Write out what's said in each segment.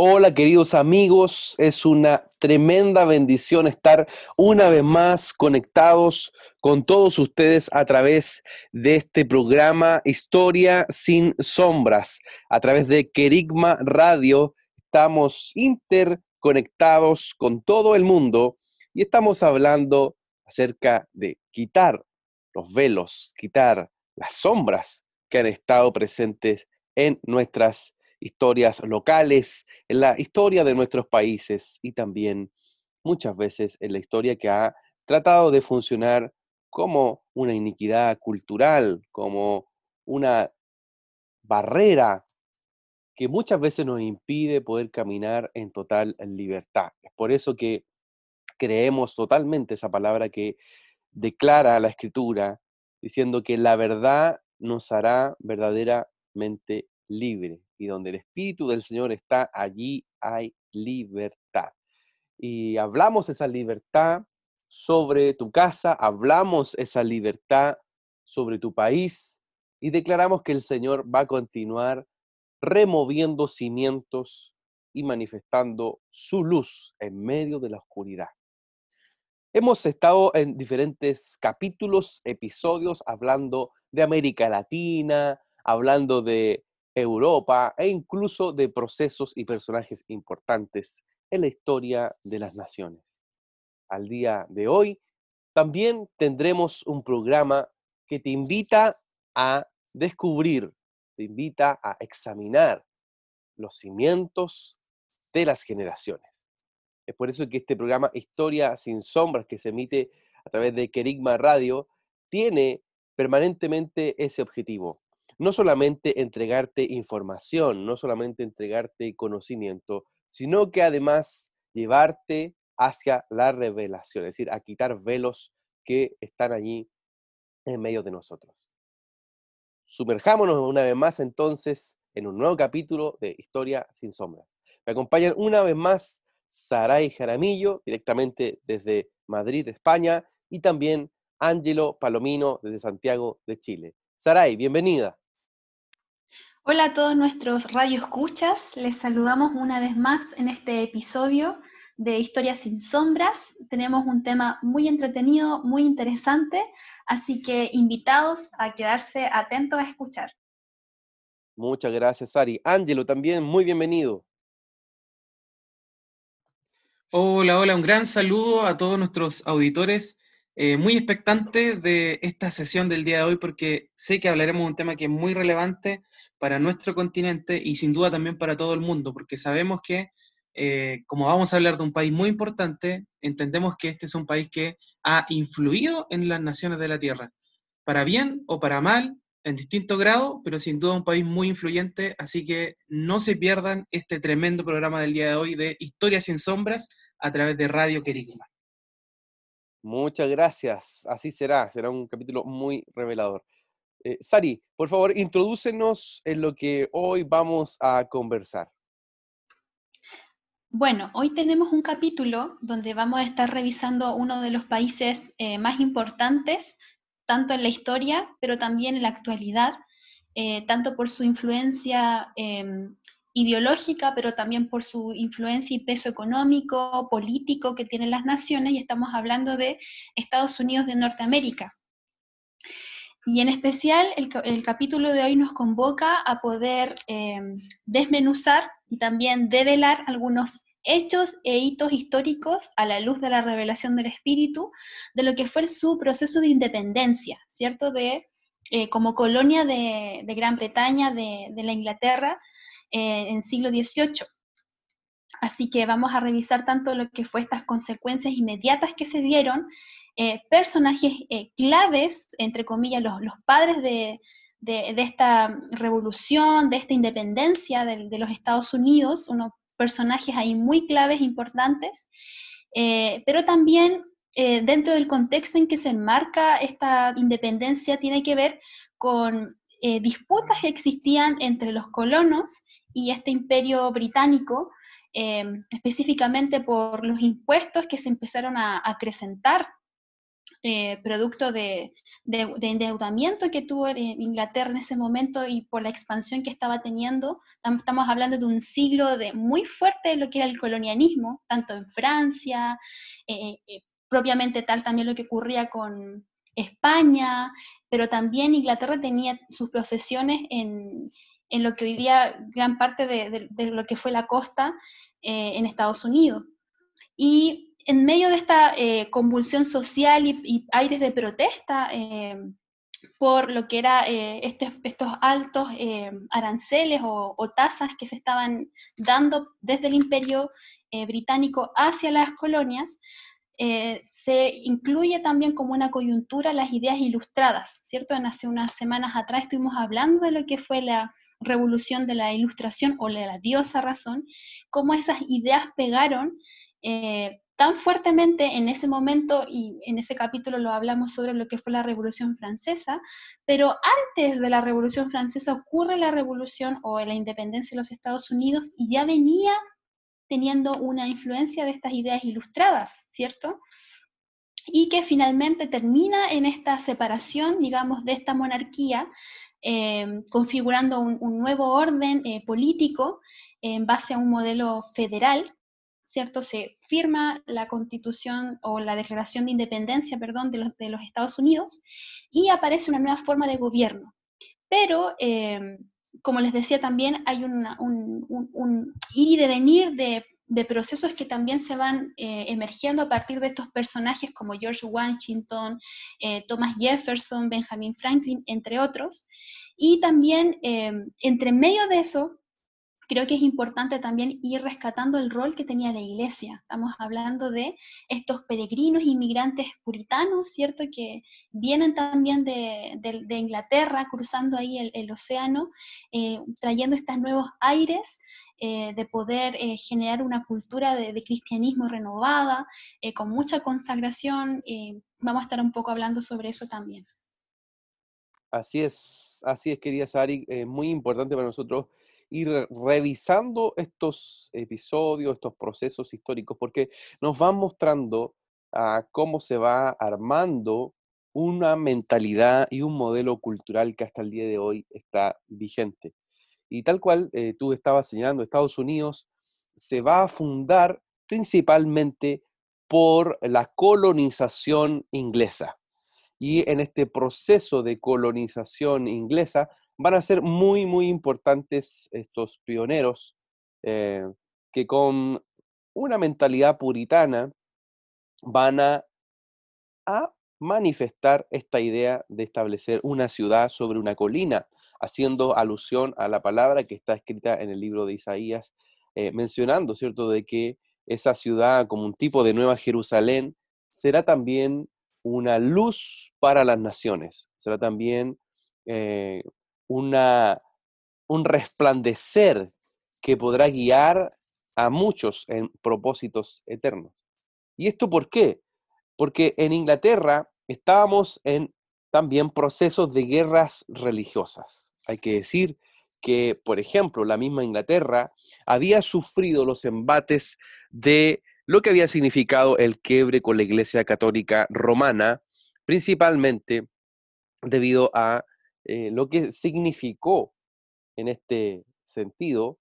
Hola queridos amigos, es una tremenda bendición estar una vez más conectados con todos ustedes a través de este programa Historia sin sombras, a través de Kerigma Radio. Estamos interconectados con todo el mundo y estamos hablando acerca de quitar los velos, quitar las sombras que han estado presentes en nuestras historias locales, en la historia de nuestros países y también muchas veces en la historia que ha tratado de funcionar como una iniquidad cultural, como una barrera que muchas veces nos impide poder caminar en total libertad. Es por eso que creemos totalmente esa palabra que declara la escritura, diciendo que la verdad nos hará verdaderamente libre. Y donde el Espíritu del Señor está, allí hay libertad. Y hablamos esa libertad sobre tu casa, hablamos esa libertad sobre tu país y declaramos que el Señor va a continuar removiendo cimientos y manifestando su luz en medio de la oscuridad. Hemos estado en diferentes capítulos, episodios, hablando de América Latina, hablando de Europa e incluso de procesos y personajes importantes en la historia de las naciones. Al día de hoy también tendremos un programa que te invita a descubrir, te invita a examinar los cimientos de las generaciones. Es por eso que este programa Historia sin sombras que se emite a través de Kerigma Radio tiene permanentemente ese objetivo, no solamente entregarte información, no solamente entregarte conocimiento, sino que además llevarte hacia la revelación, es decir, a quitar velos que están allí en medio de nosotros. Sumerjámonos una vez más entonces en un nuevo capítulo de Historia sin sombra. Me acompañan una vez más Saray Jaramillo, directamente desde Madrid, España, y también Ángelo Palomino desde Santiago de Chile. Saray, bienvenida. Hola a todos nuestros radioescuchas, les saludamos una vez más en este episodio de Historias sin Sombras. Tenemos un tema muy entretenido, muy interesante, así que invitados a quedarse atentos a escuchar. Muchas gracias, Sari. Ángelo, también muy bienvenido. Hola, hola, un gran saludo a todos nuestros auditores. Eh, muy expectante de esta sesión del día de hoy porque sé que hablaremos de un tema que es muy relevante para nuestro continente y sin duda también para todo el mundo, porque sabemos que, eh, como vamos a hablar de un país muy importante, entendemos que este es un país que ha influido en las naciones de la Tierra, para bien o para mal, en distinto grado, pero sin duda un país muy influyente, así que no se pierdan este tremendo programa del día de hoy de Historias sin Sombras a través de Radio Querigma. Muchas gracias, así será, será un capítulo muy revelador. Eh, Sari, por favor, introdúcenos en lo que hoy vamos a conversar. Bueno, hoy tenemos un capítulo donde vamos a estar revisando uno de los países eh, más importantes, tanto en la historia, pero también en la actualidad, eh, tanto por su influencia em, ideológica, pero también por su influencia y peso económico, político que tienen las naciones, y estamos hablando de Estados Unidos de Norteamérica. Y en especial el, capítulo de hoy nos convoca a poder em, desmenuzar y también develar algunos hechos e hitos históricos a la luz de la revelación del Espíritu de lo que fue su proceso de independencia, ¿cierto? De, eh, como colonia de, Gran Bretaña, de, la Inglaterra, eh, en siglo XVIII. Así que vamos a revisar tanto lo que fue estas consecuencias inmediatas que se dieron eh, personajes eh, claves, entre comillas, los, padres de, esta revolución, de esta independencia de, los Estados Unidos. Uno personajes ahí muy claves, importantes, eh, pero también eh, dentro del contexto en que se enmarca esta independencia tiene que ver con disputas que existían entre los colonos y este imperio británico, específicamente por los impuestos que se empezaron a acrecentar eh, producto de, endeudamiento que tuvo Inglaterra en ese momento y por la expansión que estaba teniendo. Estamos hablando de un siglo de muy fuerte de lo que era el colonialismo, tanto en Francia, eh, eh, propiamente tal también lo que ocurría con España, pero también Inglaterra tenía sus posesiones en, lo que hoy día gran parte de, lo que fue la costa en Estados Unidos. Y en medio de esta eh, convulsión social y, aires de protesta eh, por lo que eran eh, este, estos altos aranceles o, tasas que se estaban dando desde el imperio británico hacia las colonias, se incluye también como una coyuntura las ideas ilustradas, ¿cierto? hace unas semanas atrás estuvimos hablando de lo que fue la revolución de la ilustración o la diosa razón, cómo esas ideas pegaron tan fuertemente en ese momento, y en ese capítulo lo hablamos sobre lo que fue la Revolución Francesa, pero antes de la Revolución Francesa ocurre la revolución o la independencia de los Estados Unidos y ya venía teniendo una influencia de estas ideas ilustradas, ¿cierto? Y que finalmente termina en esta separación, digamos, de esta monarquía, eh, configurando un, nuevo orden eh, político en base a un modelo federal ¿cierto? Se firma la constitución o la declaración de independencia, perdón, de los, Estados Unidos y aparece una nueva forma de gobierno. Pero, em, como les decía también, hay un, ir y devenir de, procesos que también se van eh, emergiendo a partir de estos personajes como George Washington, eh, Thomas Jefferson, Benjamin Franklin, entre otros. Y también entre medio de eso creo que es importante también ir rescatando el rol que tenía la iglesia. Estamos hablando de estos peregrinos inmigrantes puritanos, ¿cierto? Que vienen también de, Inglaterra, cruzando ahí el, océano, eh, trayendo estos nuevos aires. Eh, de poder eh, generar una cultura de, cristianismo renovada, con mucha consagración. vamos a estar un poco hablando sobre eso también. Así es, así es, querida Sari, muy importante para nosotros ir revisando estos episodios, estos procesos históricos, porque nos van mostrando a cómo se va armando una mentalidad y un modelo cultural que hasta el día de hoy está vigente. Y tal cual eh, tú estabas señalando, Estados Unidos se va a fundar principalmente por la colonización inglesa. Y en este proceso de colonización inglesa van a ser muy, muy importantes estos pioneros eh, que con una mentalidad puritana van a, manifestar esta idea de establecer una ciudad sobre una colina, haciendo alusión a la palabra que está escrita en el libro de Isaías, eh, mencionando, ¿cierto?, de que esa ciudad como un tipo de Nueva Jerusalén será también una luz para las naciones, será también eh, una, un resplandecer que podrá guiar a muchos en propósitos eternos. ¿Y esto por qué? Porque en Inglaterra estábamos en también procesos de guerras religiosas. Hay que decir que, por ejemplo, la misma Inglaterra había sufrido los embates de lo que había significado el quiebre con la Iglesia Católica Romana, principalmente debido a eh, lo que significó en este sentido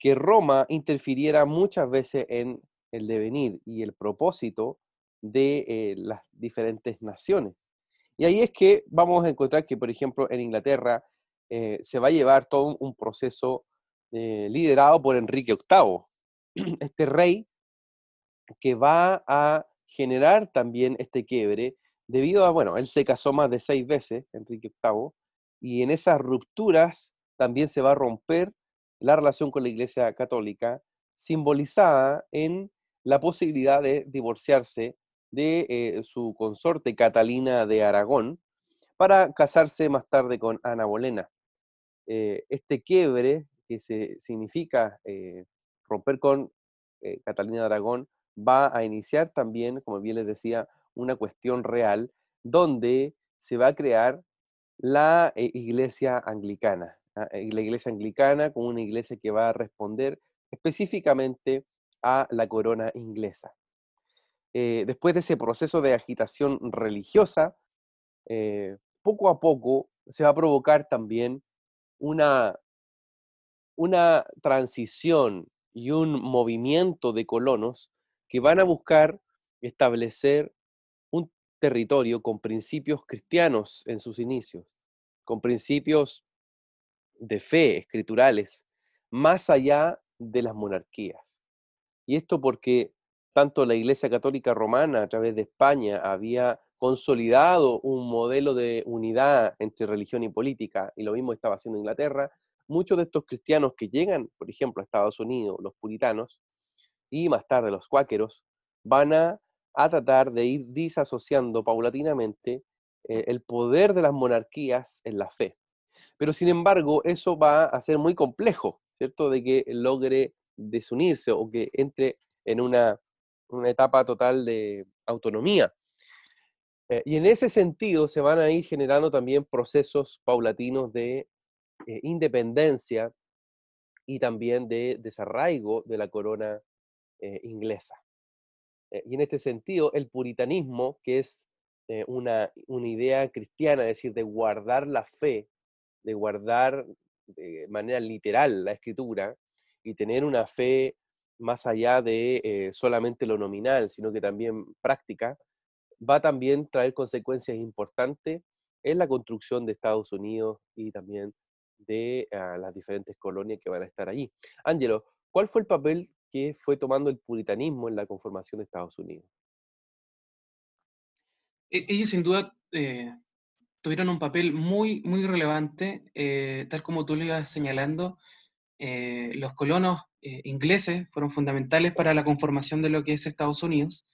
que Roma interfiriera muchas veces en el devenir y el propósito de eh, las diferentes naciones. Y ahí es que vamos a encontrar que, por ejemplo, en Inglaterra eh, se va a llevar todo un proceso liderado por Enrique VIII, este rey que va a generar también este quiebre debido a, bueno, él se casó más de seis veces, Enrique VIII, y en esas rupturas también se va a romper la relación con la Iglesia Católica, simbolizada en la posibilidad de divorciarse de eh, su consorte Catalina de Aragón para casarse más tarde con Ana Bolena. Eh, este quiebre, que se significa eh, romper con Catalina de Aragón, va a iniciar también, como bien les decía, una cuestión real donde se va a crear la eh, iglesia anglicana. ¿ah? La iglesia anglicana como una iglesia que va a responder específicamente a la corona inglesa. después de ese proceso de agitación religiosa, poco a poco se va a provocar también una, una transición y un movimiento de colonos que van a buscar establecer un territorio con principios cristianos en sus inicios, con principios de fe escriturales, más allá de las monarquías. Y esto porque tanto la Iglesia Católica Romana a través de España había consolidado un modelo de unidad entre religión y política, y lo mismo estaba haciendo Inglaterra, muchos de estos cristianos que llegan, por ejemplo, a Estados Unidos, los puritanos, y más tarde los cuáqueros, van a, tratar de ir disasociando paulatinamente eh, el poder de las monarquías en la fe. Pero sin embargo, eso va a ser muy complejo, ¿cierto? De que logre desunirse o que entre en una, una etapa total de autonomía. Eh, y en ese sentido se van a ir generando también procesos paulatinos de eh, independencia y también de desarraigo de la corona inglesa. y en este sentido, el puritanismo, que es una, una, idea cristiana, es decir, de guardar la fe, de guardar de manera literal la escritura y tener una fe más allá de solamente lo nominal, sino que también práctica, va a también traer consecuencias importantes en la construcción de Estados Unidos y también de ah, las diferentes colonias que van a estar allí. Ángelo, ¿cuál fue el papel que fue tomando el puritanismo en la conformación de Estados Unidos? E-, ellos sin duda eh, tuvieron un papel muy, muy relevante, eh, tal como tú lo ibas señalando. Eh, los colonos ingleses fueron fundamentales para la conformación de lo que es Estados Unidos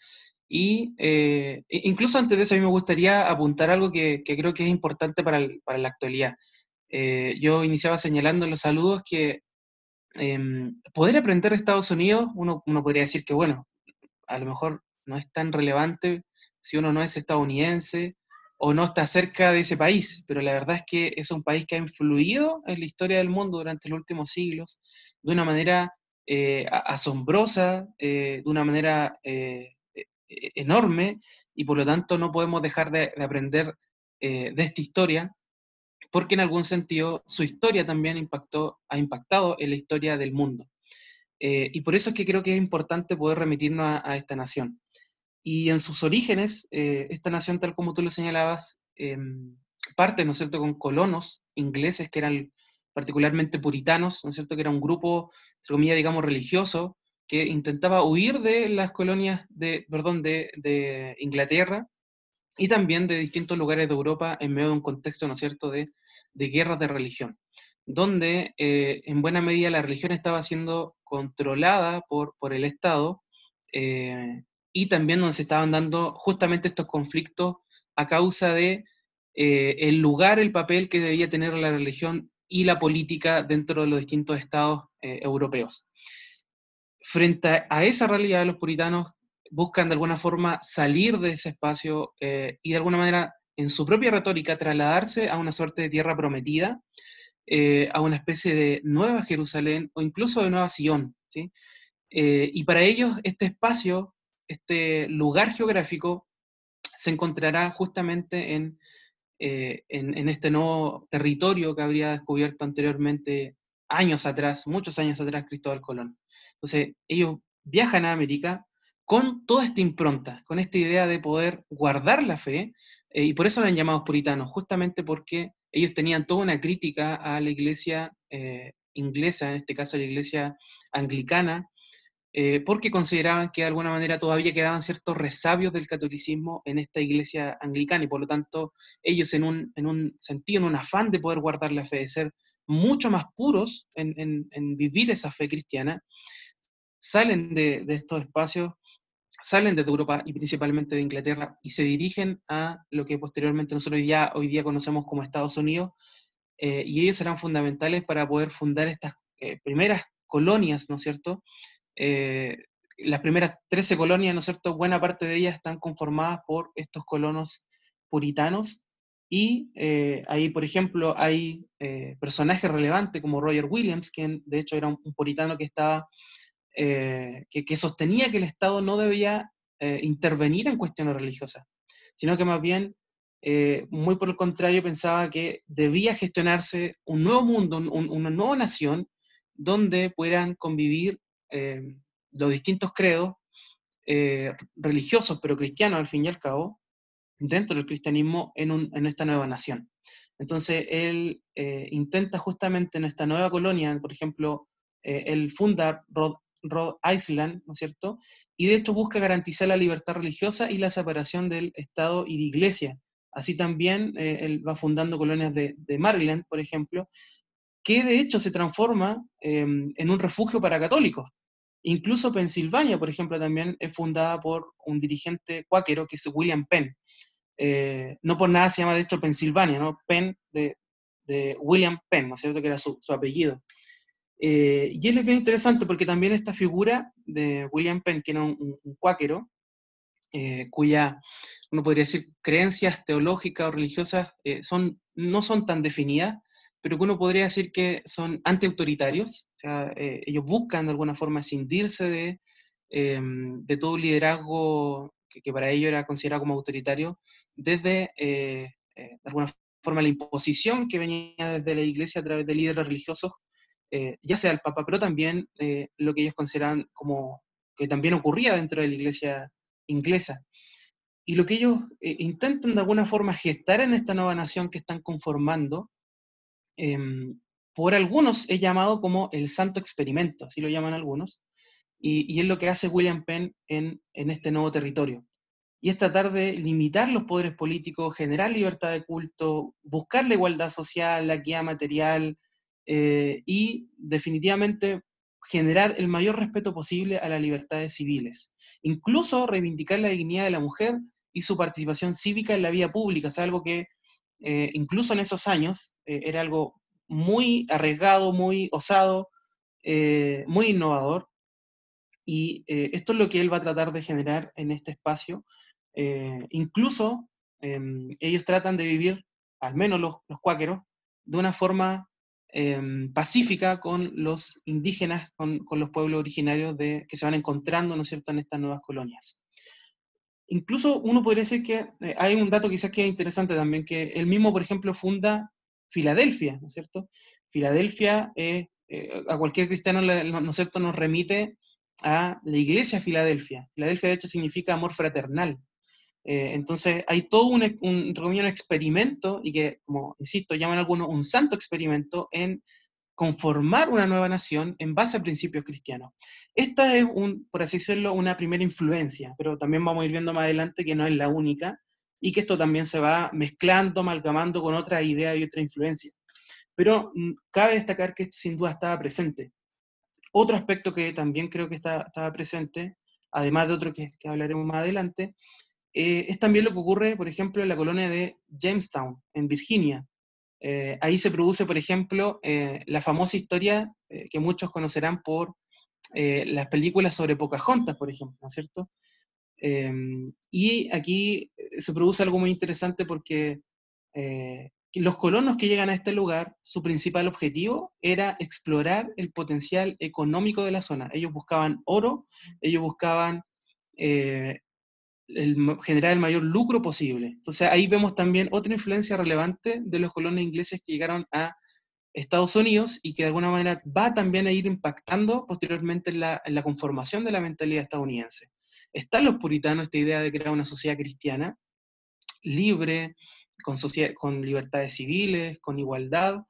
y eh, incluso antes de eso, a mí me gustaría apuntar algo que, creo que es importante para, la actualidad. Yo iniciaba señalando en los saludos que em, poder aprender de Estados Unidos, uno, uno, podría decir que, bueno, a lo mejor no es tan relevante si uno no es estadounidense o no está cerca de ese país, pero la verdad es que es un país que ha influido en la historia del mundo durante los últimos siglos de una manera eh, asombrosa, de una manera e-, enorme y por lo tanto no podemos dejar de, aprender eh, de esta historia porque en algún sentido su historia también impactó, ha impactado en la historia del mundo. Eh, y por eso es que creo que es importante poder remitirnos a, esta nación. Y en sus orígenes, eh, esta nación, tal como tú lo señalabas, em, parte, ¿no es cierto?, con colonos ingleses que eran particularmente puritanos, ¿no es cierto?, que era un grupo, entre comillas, digamos, religioso, que intentaba huir de las colonias de, perdón, de, Inglaterra y también de distintos lugares de Europa en medio de un contexto, ¿no es cierto?, de, guerras de religión, donde eh, en buena medida la religión estaba siendo controlada por, por el Estado eh, y también donde se estaban dando justamente estos conflictos a causa de eh, el lugar, el papel que debía tener la religión y la política dentro de los distintos estados europeos frente a esa realidad, los puritanos buscan de alguna forma salir de ese espacio eh, y de alguna manera en su propia retórica trasladarse a una suerte de tierra prometida, eh, a una especie de nueva Jerusalén o incluso de nueva Sion. ¿sí? Eh, y para ellos este espacio, este lugar geográfico, se encontrará justamente en, en, en, este nuevo territorio que habría descubierto anteriormente, años atrás, muchos años atrás, Cristóbal Colón. Entonces, ellos viajan a América con toda esta impronta, con esta idea de poder guardar la fe, eh, y por eso eran llamados puritanos, justamente porque ellos tenían toda una crítica a la iglesia eh, inglesa, en este caso la iglesia anglicana, eh, porque consideraban que de alguna manera todavía quedaban ciertos resabios del catolicismo en esta iglesia anglicana, y por lo tanto ellos en un, en un sentido, en un afán de poder guardar la fe, de ser mucho más puros en, en vivir esa fe cristiana, salen de, estos espacios, salen de Europa y principalmente de Inglaterra y se dirigen a lo que posteriormente nosotros ya hoy día conocemos como Estados Unidos, eh, y ellos serán fundamentales para poder fundar estas eh, primeras colonias, ¿no es cierto? Las primeras 13 colonias, ¿no es cierto? Buena parte de ellas están conformadas por estos colonos puritanos y ahí, por ejemplo, hay personajes relevantes como Roger Williams, quien de hecho era un, puritano que estaba, que, sostenía que el Estado no debía intervenir en cuestiones religiosas, sino que más bien eh, muy por el contrario, pensaba que debía gestionarse un nuevo mundo, una nueva nación, donde puedan convivir eh, los distintos credos eh, religiosos, pero cristianos al fin y al cabo, dentro del cristianismo en, esta nueva nación. Entonces, él intenta justamente en esta nueva colonia, por ejemplo, él funda Rhode, Island, ¿no es cierto? Y de hecho busca garantizar la libertad religiosa y la separación del Estado y de Iglesia, Así también eh, él va fundando colonias de, Maryland, por ejemplo, que de hecho se transforma em, en un refugio para católicos. Incluso Pensilvania, por ejemplo, también es fundada por un dirigente cuáquero que es William Penn. Eh, no por nada se llama de hecho Pensilvania, ¿no? Penn de, William Penn, ¿no es cierto? Que era su, apellido. Eh, y él es bien interesante porque también esta figura de William Penn, que era un cuáquero, eh, cuya, uno podría decir, creencias teológicas o religiosas eh, son, no son tan definidas, pero uno podría decir que son antiautoritarios, o sea, eh, ellos buscan de alguna forma escindirse de, em, de todo liderazgo que, para ellos era considerado como autoritario, desde, de alguna forma, la imposición que venía desde la iglesia a través de líderes religiosos, ya sea el Papa, pero también lo que ellos consideran como que también ocurría dentro de la iglesia inglesa. Y lo que ellos eh, intentan de alguna forma gestar en esta nueva nación que están conformando, em, por algunos es llamado como el santo experimento, así lo llaman algunos, y, es lo que hace William Penn en, este nuevo territorio. Y es tratar de limitar los poderes políticos, generar libertad de culto, buscar la igualdad social, la guía material, eh, y definitivamente generar el mayor respeto posible a las libertades civiles. Incluso reivindicar la dignidad de la mujer y su participación cívica en la vida pública, es algo que eh, incluso en esos años eh, era algo muy arriesgado, muy osado, eh, muy innovador. Y esto es lo que él va a tratar de generar en este espacio. incluso em, ellos tratan de vivir, al menos los, cuáqueros, de una forma Em, pacífica con los indígenas, con, los pueblos originarios de, que se van encontrando, ¿no es cierto?, en estas nuevas colonias. Incluso uno podría decir que eh, hay un dato quizás que es interesante también, que él mismo, por ejemplo, funda Filadelfia, ¿no es cierto? Filadelfia, eh, a cualquier cristiano, ¿no es cierto?, nos remite a la iglesia Filadelfia. Filadelfia, de hecho, significa amor fraternal. Eh, entonces hay todo un, un, experimento, y que, como insisto, llaman algunos un santo experimento en conformar una nueva nación en base a principios cristianos. Esta es, un, por así decirlo, una primera influencia, pero también vamos a ir viendo más adelante que no es la única y que esto también se va mezclando, amalgamando con otra idea y otra influencia. Pero mm, cabe destacar que esto sin duda estaba presente. Otro aspecto que también creo que estaba presente, además de otro que, hablaremos más adelante, eh, es también lo que ocurre, por ejemplo, en la colonia de Jamestown, en Virginia. Eh, ahí se produce, por ejemplo, eh, la famosa historia que muchos conocerán por las películas sobre Pocahontas, por ejemplo, ¿no es cierto? Em, y aquí se produce algo muy interesante porque los colonos que llegan a este lugar, su principal objetivo era explorar el potencial económico de la zona. Ellos buscaban oro, ellos buscaban generar el mayor lucro posible. Entonces ahí vemos también otra influencia relevante de los colonos ingleses que llegaron a Estados Unidos y que de alguna manera va también a ir impactando posteriormente en la, conformación de la mentalidad estadounidense. Están los puritanos, esta idea de crear una sociedad cristiana libre, con, con libertades civiles, con igualdad,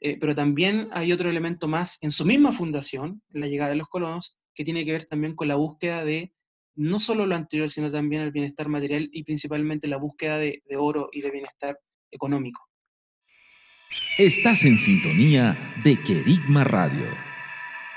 eh, pero también hay otro elemento más en su misma fundación, en la llegada de los colonos, que tiene que ver también con la búsqueda de no solo lo anterior, sino también el bienestar material y principalmente la búsqueda de, oro y de bienestar económico. Estás en sintonía de Querigma Radio,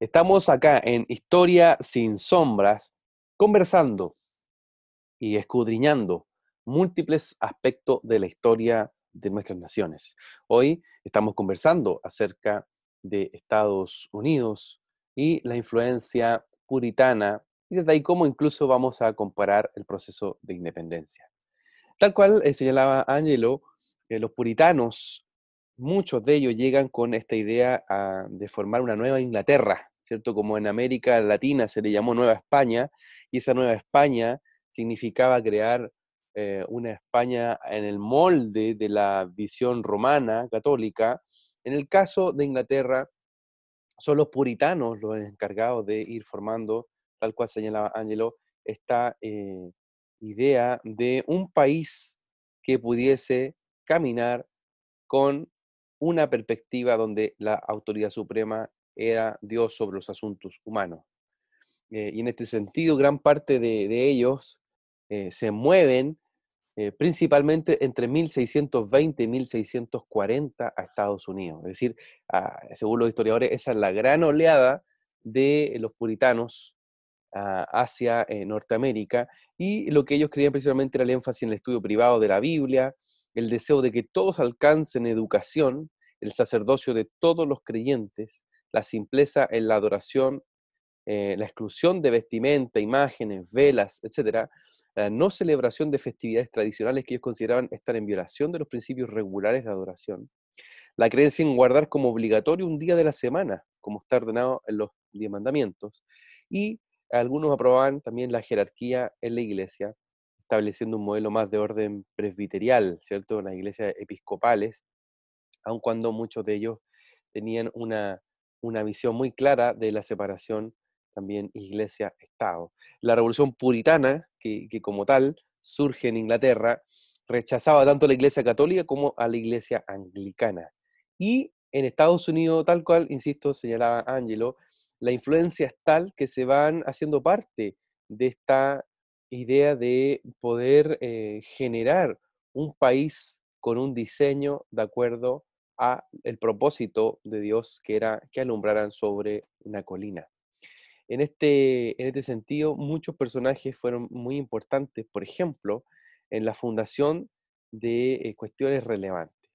Estamos acá en Historia sin sombras, conversando y escudriñando múltiples aspectos de la historia de nuestras naciones. Hoy estamos conversando acerca de Estados Unidos y la influencia puritana y desde ahí cómo incluso vamos a comparar el proceso de independencia. Tal cual eh, señalaba Angelo, eh, los puritanos, muchos de ellos llegan con esta idea ah, de formar una nueva Inglaterra, ¿cierto? Como en América Latina se le llamó Nueva España, y esa Nueva España significaba crear eh, una España en el molde de la visión romana católica. En el caso de Inglaterra, son los puritanos los encargados de ir formando, tal cual señalaba Angelo, esta eh, idea de un país que pudiese caminar con una perspectiva donde la autoridad suprema era Dios sobre los asuntos humanos. Eh, y en este sentido, gran parte de, ellos eh, se mueven eh, principalmente entre 1620 y 1640 a Estados Unidos. Es decir, según los historiadores, esa es la gran oleada de los puritanos hacia Norteamérica y lo que ellos creían principalmente era el énfasis en el estudio privado de la Biblia, el deseo de que todos alcancen educación, el sacerdocio de todos los creyentes, la simpleza en la adoración, eh, la exclusión de vestimenta, imágenes, velas, etc., la no celebración de festividades tradicionales que ellos consideraban estar en violación de los principios regulares de adoración, la creencia en guardar como obligatorio un día de la semana, como está ordenado en los diez mandamientos, y algunos aprobaban también la jerarquía en la iglesia, estableciendo un modelo más de orden presbiterial, ¿cierto? Las iglesias episcopales, aun cuando muchos de ellos tenían una una visión muy clara de la separación también iglesia-estado. La revolución puritana, que, como tal surge en Inglaterra, rechazaba tanto a la iglesia católica como a la iglesia anglicana. Y en Estados Unidos, tal cual, insisto, señalaba Angelo, la influencia es tal que se van haciendo parte de esta idea de poder eh, generar un país con un diseño de acuerdo a el propósito de Dios que era que alumbraran sobre una colina. En este, en este sentido, muchos personajes fueron muy importantes, por ejemplo, en la fundación de eh, cuestiones relevantes,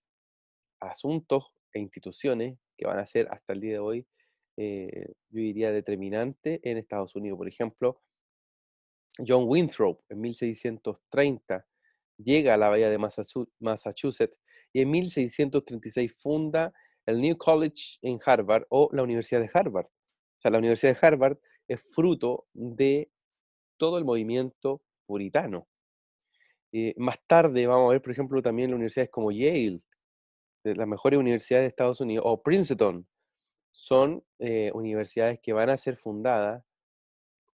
asuntos e instituciones que van a ser hasta el día de hoy, eh, yo diría, determinante en Estados Unidos. Por ejemplo, John Winthrop en 1630 llega a la bahía de Massachusetts y en 1636 funda el New College en Harvard o la Universidad de Harvard. O sea, la Universidad de Harvard es fruto de todo el movimiento puritano. Eh, más tarde vamos a ver, por ejemplo, también universidades como Yale, las mejores universidades de Estados Unidos, o Princeton, son eh, universidades que van a ser fundadas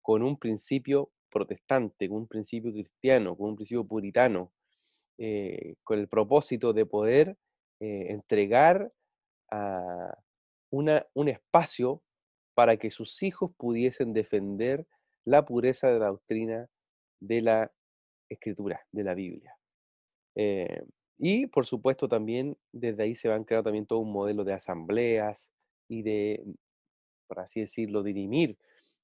con un principio protestante, con un principio cristiano, con un principio puritano, eh, con el propósito de poder eh, entregar a una, un espacio para que sus hijos pudiesen defender la pureza de la doctrina de la escritura, de la Biblia. Eh, y por supuesto también desde ahí se van creando también todo un modelo de asambleas y de, por así decirlo, dirimir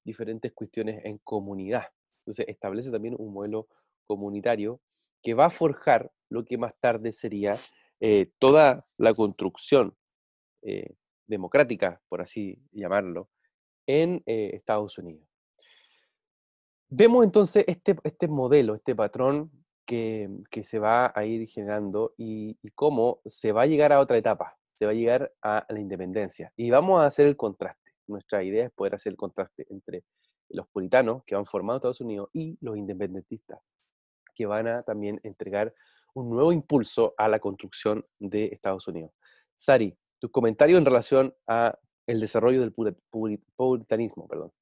diferentes cuestiones en comunidad. Entonces establece también un modelo comunitario que va a forjar lo que más tarde sería eh, toda la construcción eh, democrática, por así llamarlo, en eh, Estados Unidos. Vemos entonces este, este modelo, este patrón que, se va a ir generando y, cómo se va a llegar a otra etapa. se va a llegar a la independencia. Y vamos a hacer el contraste. Nuestra idea es poder hacer el contraste entre los puritanos que van formando Estados Unidos y los independentistas que van a también entregar un nuevo impulso a la construcción de Estados Unidos. Sari, tu comentario en relación a el desarrollo del puritanismo, perdón.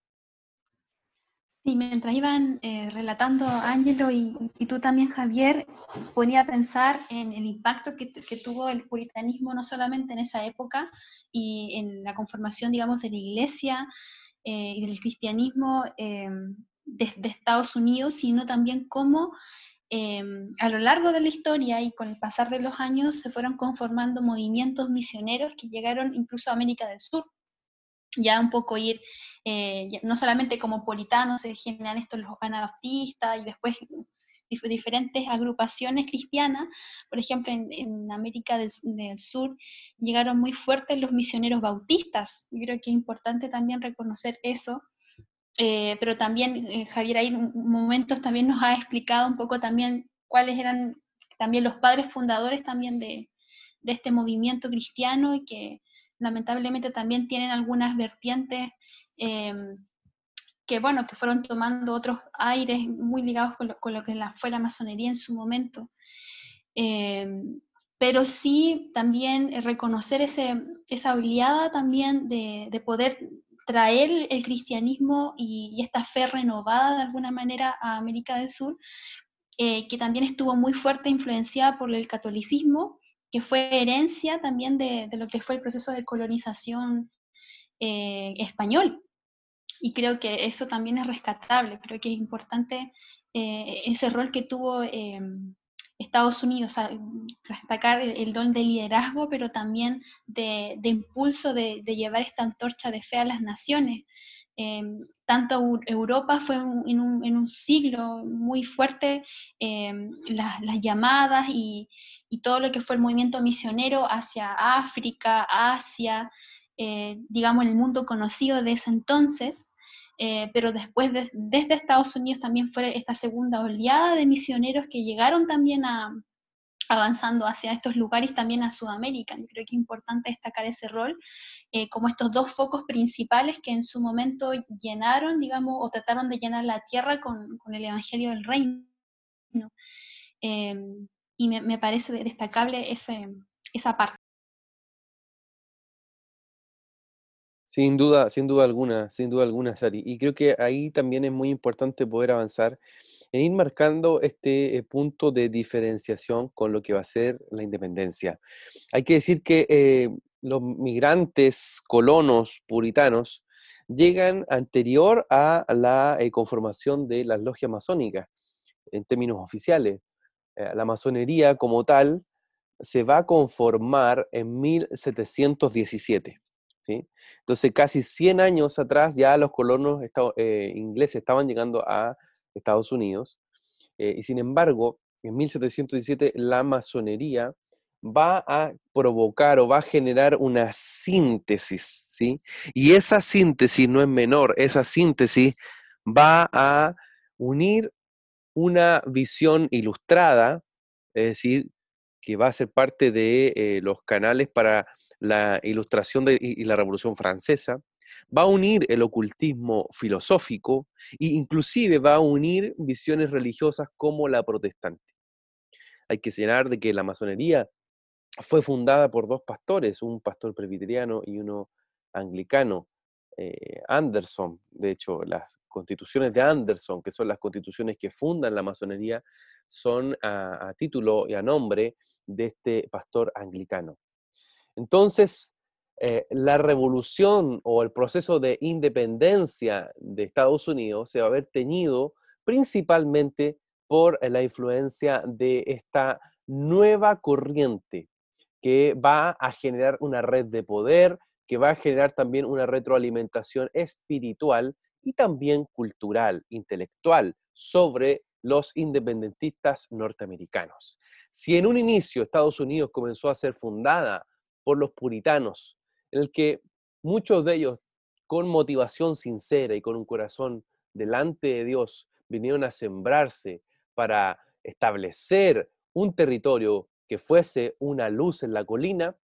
Sí, mientras iban eh, relatando Ángelo y, tú también, Javier, ponía a pensar en el impacto que, tuvo el puritanismo no solamente en esa época y en la conformación, digamos, de la iglesia eh, y del cristianismo eh, de, Estados Unidos, sino también cómo a lo largo de la historia y con el pasar de los años se fueron conformando movimientos misioneros que llegaron incluso a América del Sur. Ya un poco ir eh, no solamente como politanos se generan estos los anabaptistas y después diferentes agrupaciones cristianas, por ejemplo en, América del, Sur llegaron muy fuertes los misioneros bautistas, yo creo que es importante también reconocer eso, eh, pero también eh, Javier ahí en momentos también nos ha explicado un poco también cuáles eran también los padres fundadores también de, de este movimiento cristiano y que lamentablemente también tienen algunas vertientes Em, que bueno, que fueron tomando otros aires muy ligados con lo, que fue la masonería en su momento. Em, pero sí también reconocer ese, esa oleada también de, poder traer el cristianismo y, esta fe renovada de alguna manera a América del Sur, eh, que también estuvo muy fuerte influenciada por el catolicismo, que fue herencia también de, lo que fue el proceso de colonización eh, español. Y creo que eso también es rescatable, creo que es importante eh, ese rol que tuvo Estados Unidos, destacar el, don de liderazgo, pero también de, impulso de, llevar esta antorcha de fe a las naciones. Eh, tanto Europa fue en, un, siglo muy fuerte las, llamadas y, y, todo lo que fue el movimiento misionero hacia África, Asia, eh, digamos, en el mundo conocido de ese entonces, eh, pero después desde Estados Unidos también fue esta segunda oleada de misioneros que llegaron también a, avanzando hacia estos lugares también a Sudamérica. creo que es importante destacar ese rol eh, como estos dos focos principales que en su momento llenaron, digamos, o trataron de llenar la tierra con, el Evangelio del Reino. y me, me, parece destacable ese, esa parte. Sin duda, sin duda alguna, sin duda alguna, Sari. Y creo que ahí también es muy importante poder avanzar en ir marcando este eh, punto de diferenciación con lo que va a ser la independencia. Hay que decir que eh, los migrantes colonos puritanos llegan anterior a la eh, conformación de las logias masónicas, en términos oficiales. la masonería como tal se va a conformar en 1717. Entonces, casi 100 años atrás ya los colonos eh, ingleses estaban llegando a Estados Unidos eh, y sin embargo, en 1717 la masonería va a provocar o va a generar una síntesis, ¿sí? Y esa síntesis no es menor, esa síntesis va a unir una visión ilustrada, es decir, que va a ser parte de eh, los canales para la ilustración y, la Revolución Francesa, va a unir el ocultismo filosófico e inclusive va a unir visiones religiosas como la protestante. Hay que señalar de que la masonería fue fundada por dos pastores, un pastor presbiteriano y uno anglicano, eh, Anderson. De hecho, las constituciones de Anderson, que son las constituciones que fundan la masonería, son a, título y a nombre de este pastor anglicano. Entonces, eh, la revolución o el proceso de independencia de Estados Unidos se va a haber tenido principalmente por la influencia de esta nueva corriente que va a generar una red de poder, que va a generar también una retroalimentación espiritual y también cultural, intelectual, sobre los independentistas norteamericanos. Si en un inicio Estados Unidos comenzó a ser fundada por los puritanos, el que muchos de ellos con motivación sincera y con un corazón delante de Dios vinieron a sembrarse para establecer un territorio que fuese una luz en la colina,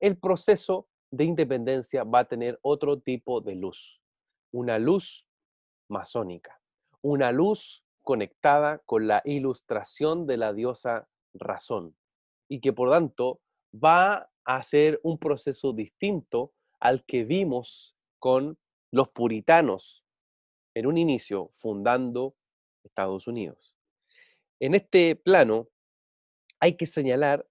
el proceso de independencia va a tener otro tipo de luz, una luz masónica, una luz conectada con la ilustración de la diosa razón y que por tanto va a ser un proceso distinto al que vimos con los puritanos en un inicio fundando Estados Unidos. En este plano hay que señalar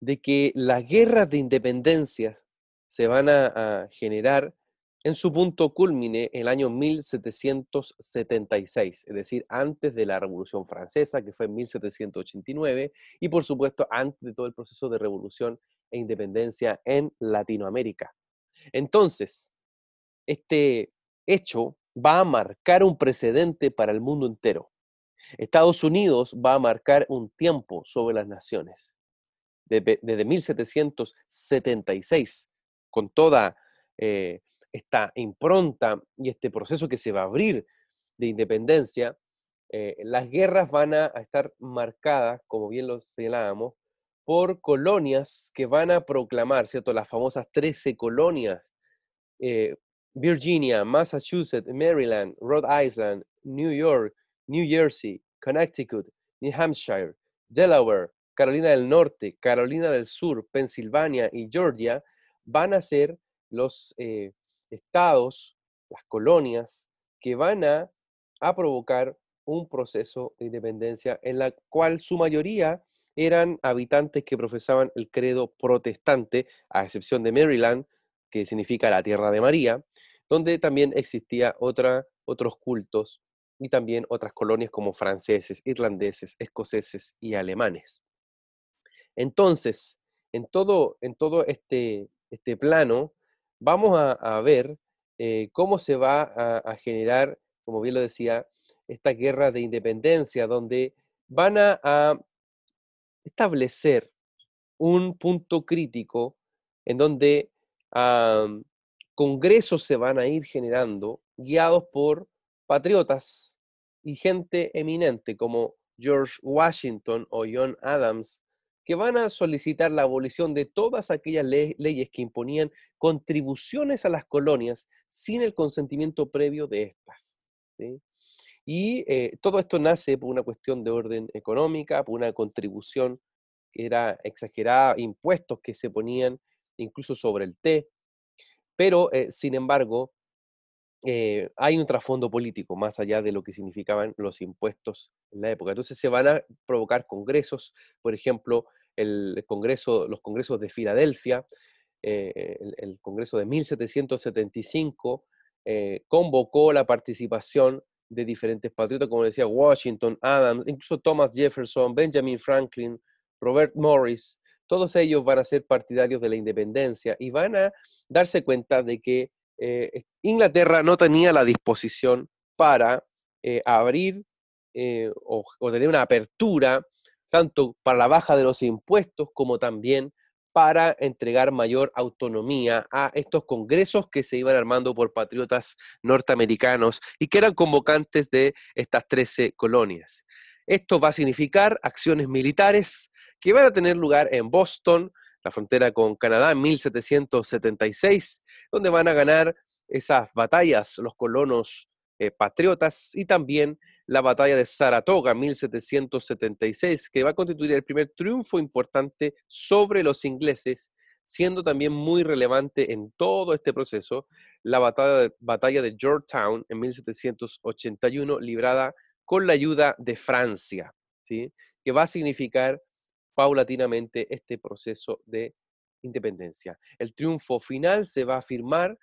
de que las guerras de independencia se van a, generar en su punto culmine el año 1776, es decir, antes de la Revolución Francesa, que fue en 1789, y por supuesto antes de todo el proceso de revolución e independencia en Latinoamérica. Entonces, este hecho va a marcar un precedente para el mundo entero. Estados Unidos va a marcar un tiempo sobre las naciones. Desde, 1776, con toda eh, esta impronta y este proceso que se va a abrir de independencia, eh, las guerras van a, estar marcadas, como bien lo señalábamos, por colonias que van a proclamar, ¿cierto? Las famosas 13 colonias eh, Virginia, Massachusetts, Maryland, Rhode Island, New York, New Jersey, Connecticut, New Hampshire, Delaware, Carolina del Norte, Carolina del Sur, Pensilvania y Georgia van a ser los eh, estados, las colonias, que van a, a provocar un proceso de independencia en la cual su mayoría eran habitantes que profesaban el credo protestante, a excepción de Maryland, que significa la tierra de María, donde también existía otra, otros cultos y también otras colonias como franceses, irlandeses, escoceses y alemanes. Entonces, en todo, en todo este, este plano, vamos a, ver eh, cómo se va a, generar, como bien lo decía, esta guerra de independencia, donde van a establecer un punto crítico en donde congresos se van a ir generando guiados por patriotas y gente eminente como George Washington o John Adams, que van a solicitar la abolición de todas aquellas leyes que imponían contribuciones a las colonias sin el consentimiento previo de estas. Y eh, todo esto nace por una cuestión de orden económica, por una contribución que era exagerada, impuestos que se ponían incluso sobre el té, pero eh, sin embargo eh, hay un trasfondo político más allá de lo que significaban los impuestos en la época. Entonces se van a provocar congresos, por ejemplo, el congreso, los congresos de Filadelfia, eh, el, el, congreso de 1775 convocó la participación de diferentes patriotas, como decía Washington, Adams, incluso Thomas Jefferson, Benjamin Franklin, Robert Morris, todos ellos van a ser partidarios de la independencia y van a darse cuenta de que eh, Inglaterra no tenía la disposición para eh, abrir eh, o, tener una apertura tanto para la baja de los impuestos como también para entregar mayor autonomía a estos congresos que se iban armando por patriotas norteamericanos y que eran convocantes de estas 13 colonias. Esto va a significar acciones militares que van a tener lugar en Boston, la frontera con Canadá, en 1776, donde van a ganar esas batallas los colonos eh, patriotas y también la batalla de Saratoga, en 1776, que va a constituir el primer triunfo importante sobre los ingleses, siendo también muy relevante en todo este proceso la batalla de, batalla de Georgetown en 1781, librada con la ayuda de Francia, ¿sí? que va a significar paulatinamente este proceso de independencia. El triunfo final se va a firmar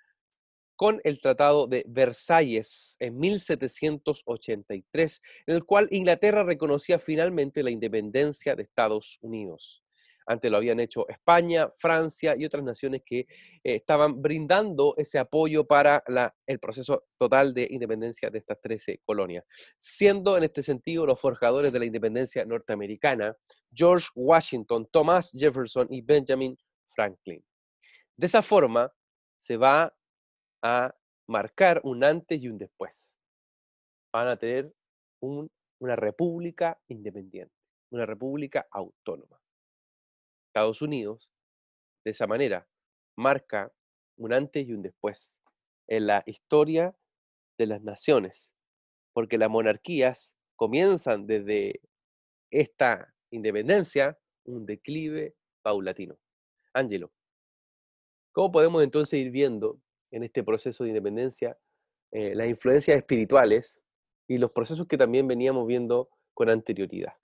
con el Tratado de Versalles en 1783, en el cual Inglaterra reconocía finalmente la independencia de Estados Unidos. Antes lo habían hecho España, Francia y otras naciones que eh, estaban brindando ese apoyo para el proceso total de independencia de estas 13 colonias, siendo en este sentido los forjadores de la independencia norteamericana George Washington, Thomas Jefferson y Benjamin Franklin. De esa forma se va a marcar un antes y un después. Van a tener una república independiente, una república autónoma. Estados Unidos, de esa manera, marca un antes y un después en la historia de las naciones, porque las monarquías comienzan desde esta independencia un declive paulatino. Ángelo, ¿cómo podemos entonces ir viendo en este proceso de independencia eh, las influencias espirituales y los procesos que también veníamos viendo con anterioridad?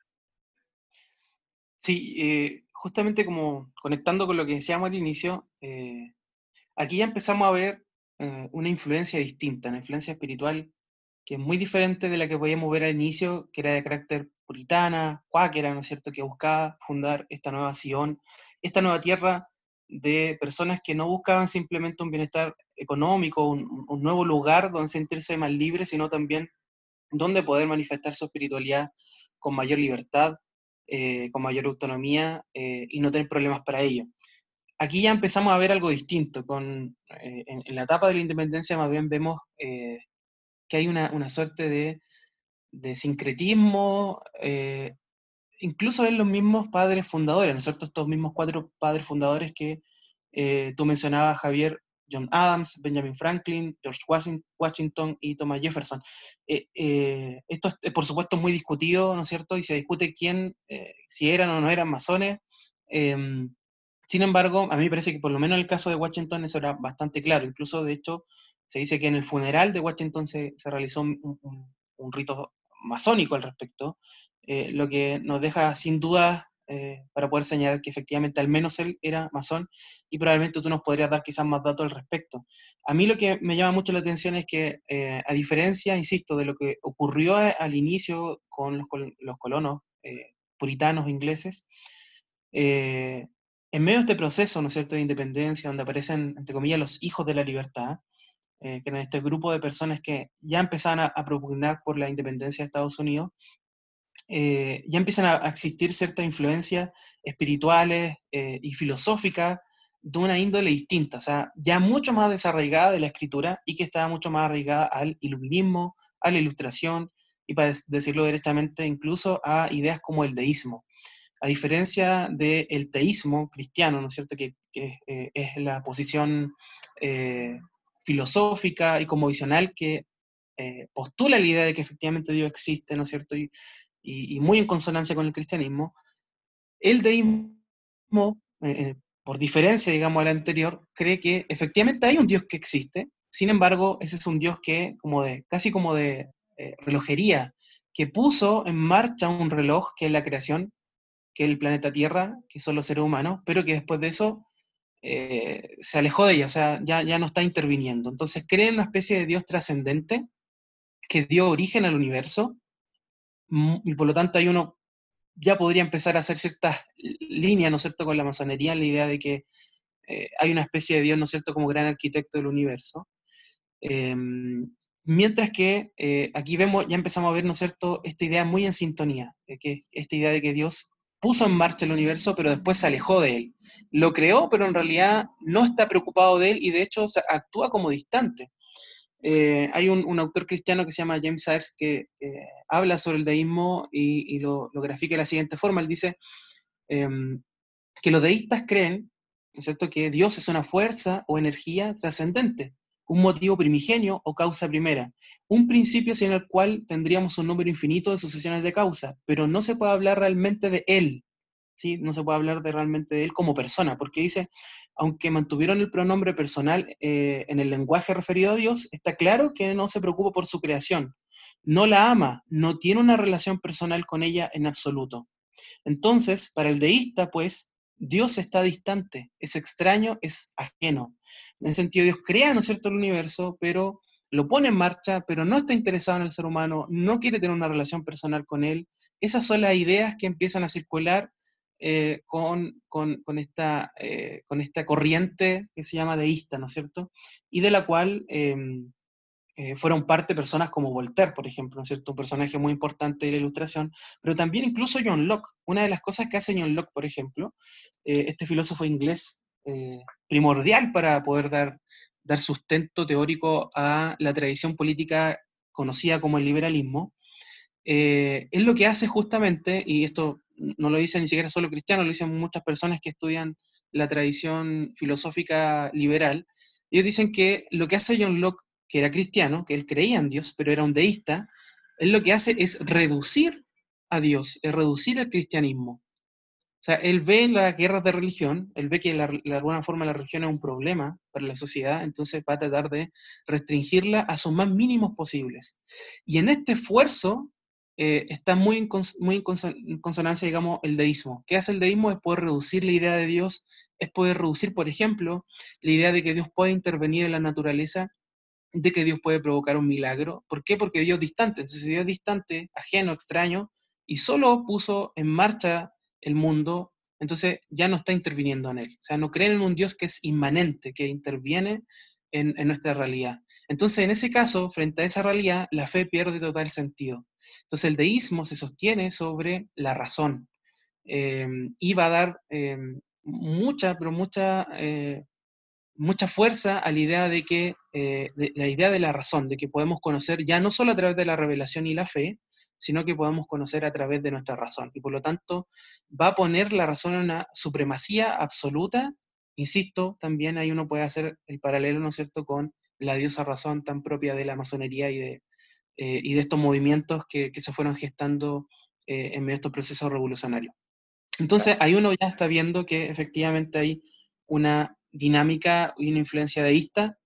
Sí, eh, justamente como conectando con lo que decíamos al inicio, eh, aquí ya empezamos a ver una influencia distinta, una influencia espiritual que es muy diferente de la que podíamos ver al inicio, que era de carácter puritana, cuáquera, ¿no es cierto?, que buscaba fundar esta nueva Sion, esta nueva tierra de personas que no buscaban simplemente un bienestar económico, un, nuevo lugar donde sentirse más libres, sino también donde poder manifestar su espiritualidad con mayor libertad, eh, con mayor autonomía eh, y no tener problemas para ello. Aquí ya empezamos a ver algo distinto. Con, eh, en, la etapa de la independencia más bien vemos que hay una, suerte de, de sincretismo, incluso en los mismos padres fundadores, ¿no es cierto? Estos mismos cuatro padres fundadores que tú mencionabas, Javier, John Adams, Benjamin Franklin, George Washington y Thomas Jefferson. Eh, eh, esto es, por supuesto, muy discutido, ¿no es cierto? Y se discute quién, eh, si eran o no eran masones. Em, sin embargo, a mí me parece que por lo menos en el caso de Washington eso era bastante claro. Incluso, de hecho, se dice que en el funeral de Washington se, realizó un, rito masónico al respecto, lo que nos deja sin duda eh, para poder señalar que efectivamente al menos él era masón y probablemente tú nos podrías dar quizás más datos al respecto. A mí lo que me llama mucho la atención es que, eh, a diferencia, insisto, de lo que ocurrió al inicio con los, colonos eh, puritanos ingleses, en medio de este proceso, ¿no es cierto?, de independencia, donde aparecen, entre comillas, los hijos de la libertad, que eran este grupo de personas que ya empezaban a, a propugnar por la independencia de Estados Unidos, eh, ya empiezan a, existir ciertas influencias espirituales eh, y filosóficas de una índole distinta, o sea, ya mucho más desarraigada de la escritura y que estaba mucho más arraigada al iluminismo, a la ilustración y para decirlo directamente incluso a ideas como el deísmo. A diferencia del teísmo cristiano, ¿no es cierto?, que, eh, es la posición filosófica y como que postula la idea de que efectivamente Dios existe, ¿no es cierto? Y, y, muy en consonancia con el cristianismo, el deísmo, eh, eh, por diferencia, digamos, al anterior, cree que efectivamente hay un Dios que existe, sin embargo, ese es un Dios que, como de, casi como de eh, relojería, que puso en marcha un reloj que es la creación, que es el planeta Tierra, que son los seres humanos, pero que después de eso se alejó de ella, o sea, ya, ya no está interviniendo. Entonces cree en una especie de Dios trascendente que dio origen al universo y por lo tanto ahí uno ya podría empezar a hacer ciertas líneas, ¿no cierto?, con la masonería, la idea de que eh, hay una especie de Dios, ¿no cierto?, como gran arquitecto del universo. Em, mientras que eh, aquí vemos, ya empezamos a ver, ¿no cierto?, esta idea muy en sintonía, que esta idea de que Dios puso en marcha el universo, pero después se alejó de él. Lo creó, pero en realidad no está preocupado de él y de hecho actúa como distante. Eh, hay un, autor cristiano que se llama James Sayers que habla sobre el deísmo y, lo, grafica de la siguiente forma. Él dice em, que los deístas creen, cierto?, que Dios es una fuerza o energía trascendente, un motivo primigenio o causa primera, un principio sin el cual tendríamos un número infinito de sucesiones de causa, pero no se puede hablar realmente de Él, ¿sí? No se puede hablar de realmente de Él como persona, porque dice, aunque mantuvieron el pronombre personal eh, en el lenguaje referido a Dios, está claro que no se preocupa por su creación, no la ama, no tiene una relación personal con ella en absoluto. Entonces, para el deísta, pues, Dios está distante, es extraño, es ajeno. En ese sentido, Dios crea, ¿no es cierto?, el universo, pero lo pone en marcha, pero no está interesado en el ser humano, no quiere tener una relación personal con él. Esas son las ideas que empiezan a circular eh, con, esta, eh, con esta corriente que se llama deísta, ¿no es cierto? Y de la cual em, eh, fueron parte personas como Voltaire, por ejemplo, ¿no es cierto? Un personaje muy importante de la ilustración, pero también incluso John Locke. Una de las cosas que hace John Locke, por ejemplo, este filósofo inglés primordial para poder dar, dar sustento teórico a la tradición política conocida como el liberalismo, es lo que hace justamente, y esto no lo dicen ni siquiera solo cristianos, lo dicen muchas personas que estudian la tradición filosófica liberal, ellos dicen que lo que hace John Locke, que era cristiano, que él creía en Dios, pero era un deísta, él lo que hace es reducir a Dios, es reducir el cristianismo. O sea, él ve las guerras de religión, él ve que de alguna forma la religión es un problema para la sociedad, entonces va a tratar de restringirla a sus más mínimos posibles. Y en este esfuerzo eh, está muy, en, muy en consonancia, digamos, el deísmo. ¿Qué hace el deísmo? Es poder reducir la idea de Dios, es poder reducir, por ejemplo, la idea de que Dios puede intervenir en la naturaleza, de que Dios puede provocar un milagro. ¿Por qué? Porque Dios es distante. Entonces, Dios es distante, ajeno, extraño, y solo puso en marcha el mundo, entonces ya no está interviniendo en él. O sea, no creen en un Dios que es inmanente, que interviene en, nuestra realidad. Entonces, en ese caso, frente a esa realidad, la fe pierde total sentido. Entonces, el deísmo se sostiene sobre la razón em, y va a dar em, mucha, pero mucha, eh, mucha fuerza a la idea de que, eh, la idea de la razón, de que podemos conocer ya no solo a través de la revelación y la fe, sino que podemos conocer a través de nuestra razón. Y por lo tanto, va a poner la razón en una supremacía absoluta. Insisto, también ahí uno puede hacer el paralelo, ¿no es cierto?, con la diosa razón tan propia de la masonería y de, eh, y de estos movimientos que, se fueron gestando eh, en medio de estos procesos revolucionarios. Entonces, ahí uno ya está viendo que efectivamente hay una dinámica y una influencia deísta,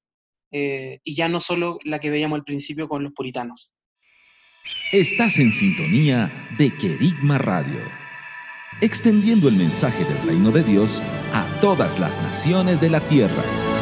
eh, y ya no solo la que veíamos al principio con los puritanos. Estás en sintonía de Querigma Radio, extendiendo el mensaje del reino de Dios a todas las naciones de la tierra.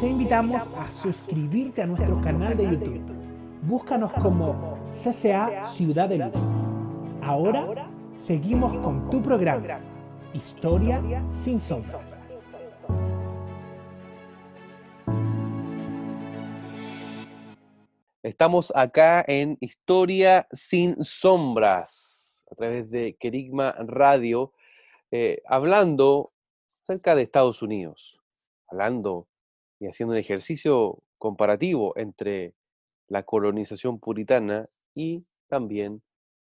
Te invitamos a suscribirte a nuestro canal de YouTube. Búscanos como CCA Ciudad de Luz. Ahora seguimos con tu programa, Historia sin sombras. Estamos acá en Historia sin sombras, a través de Kerigma Radio, eh, hablando acerca de Estados Unidos, hablando y haciendo un ejercicio comparativo entre la colonización puritana y también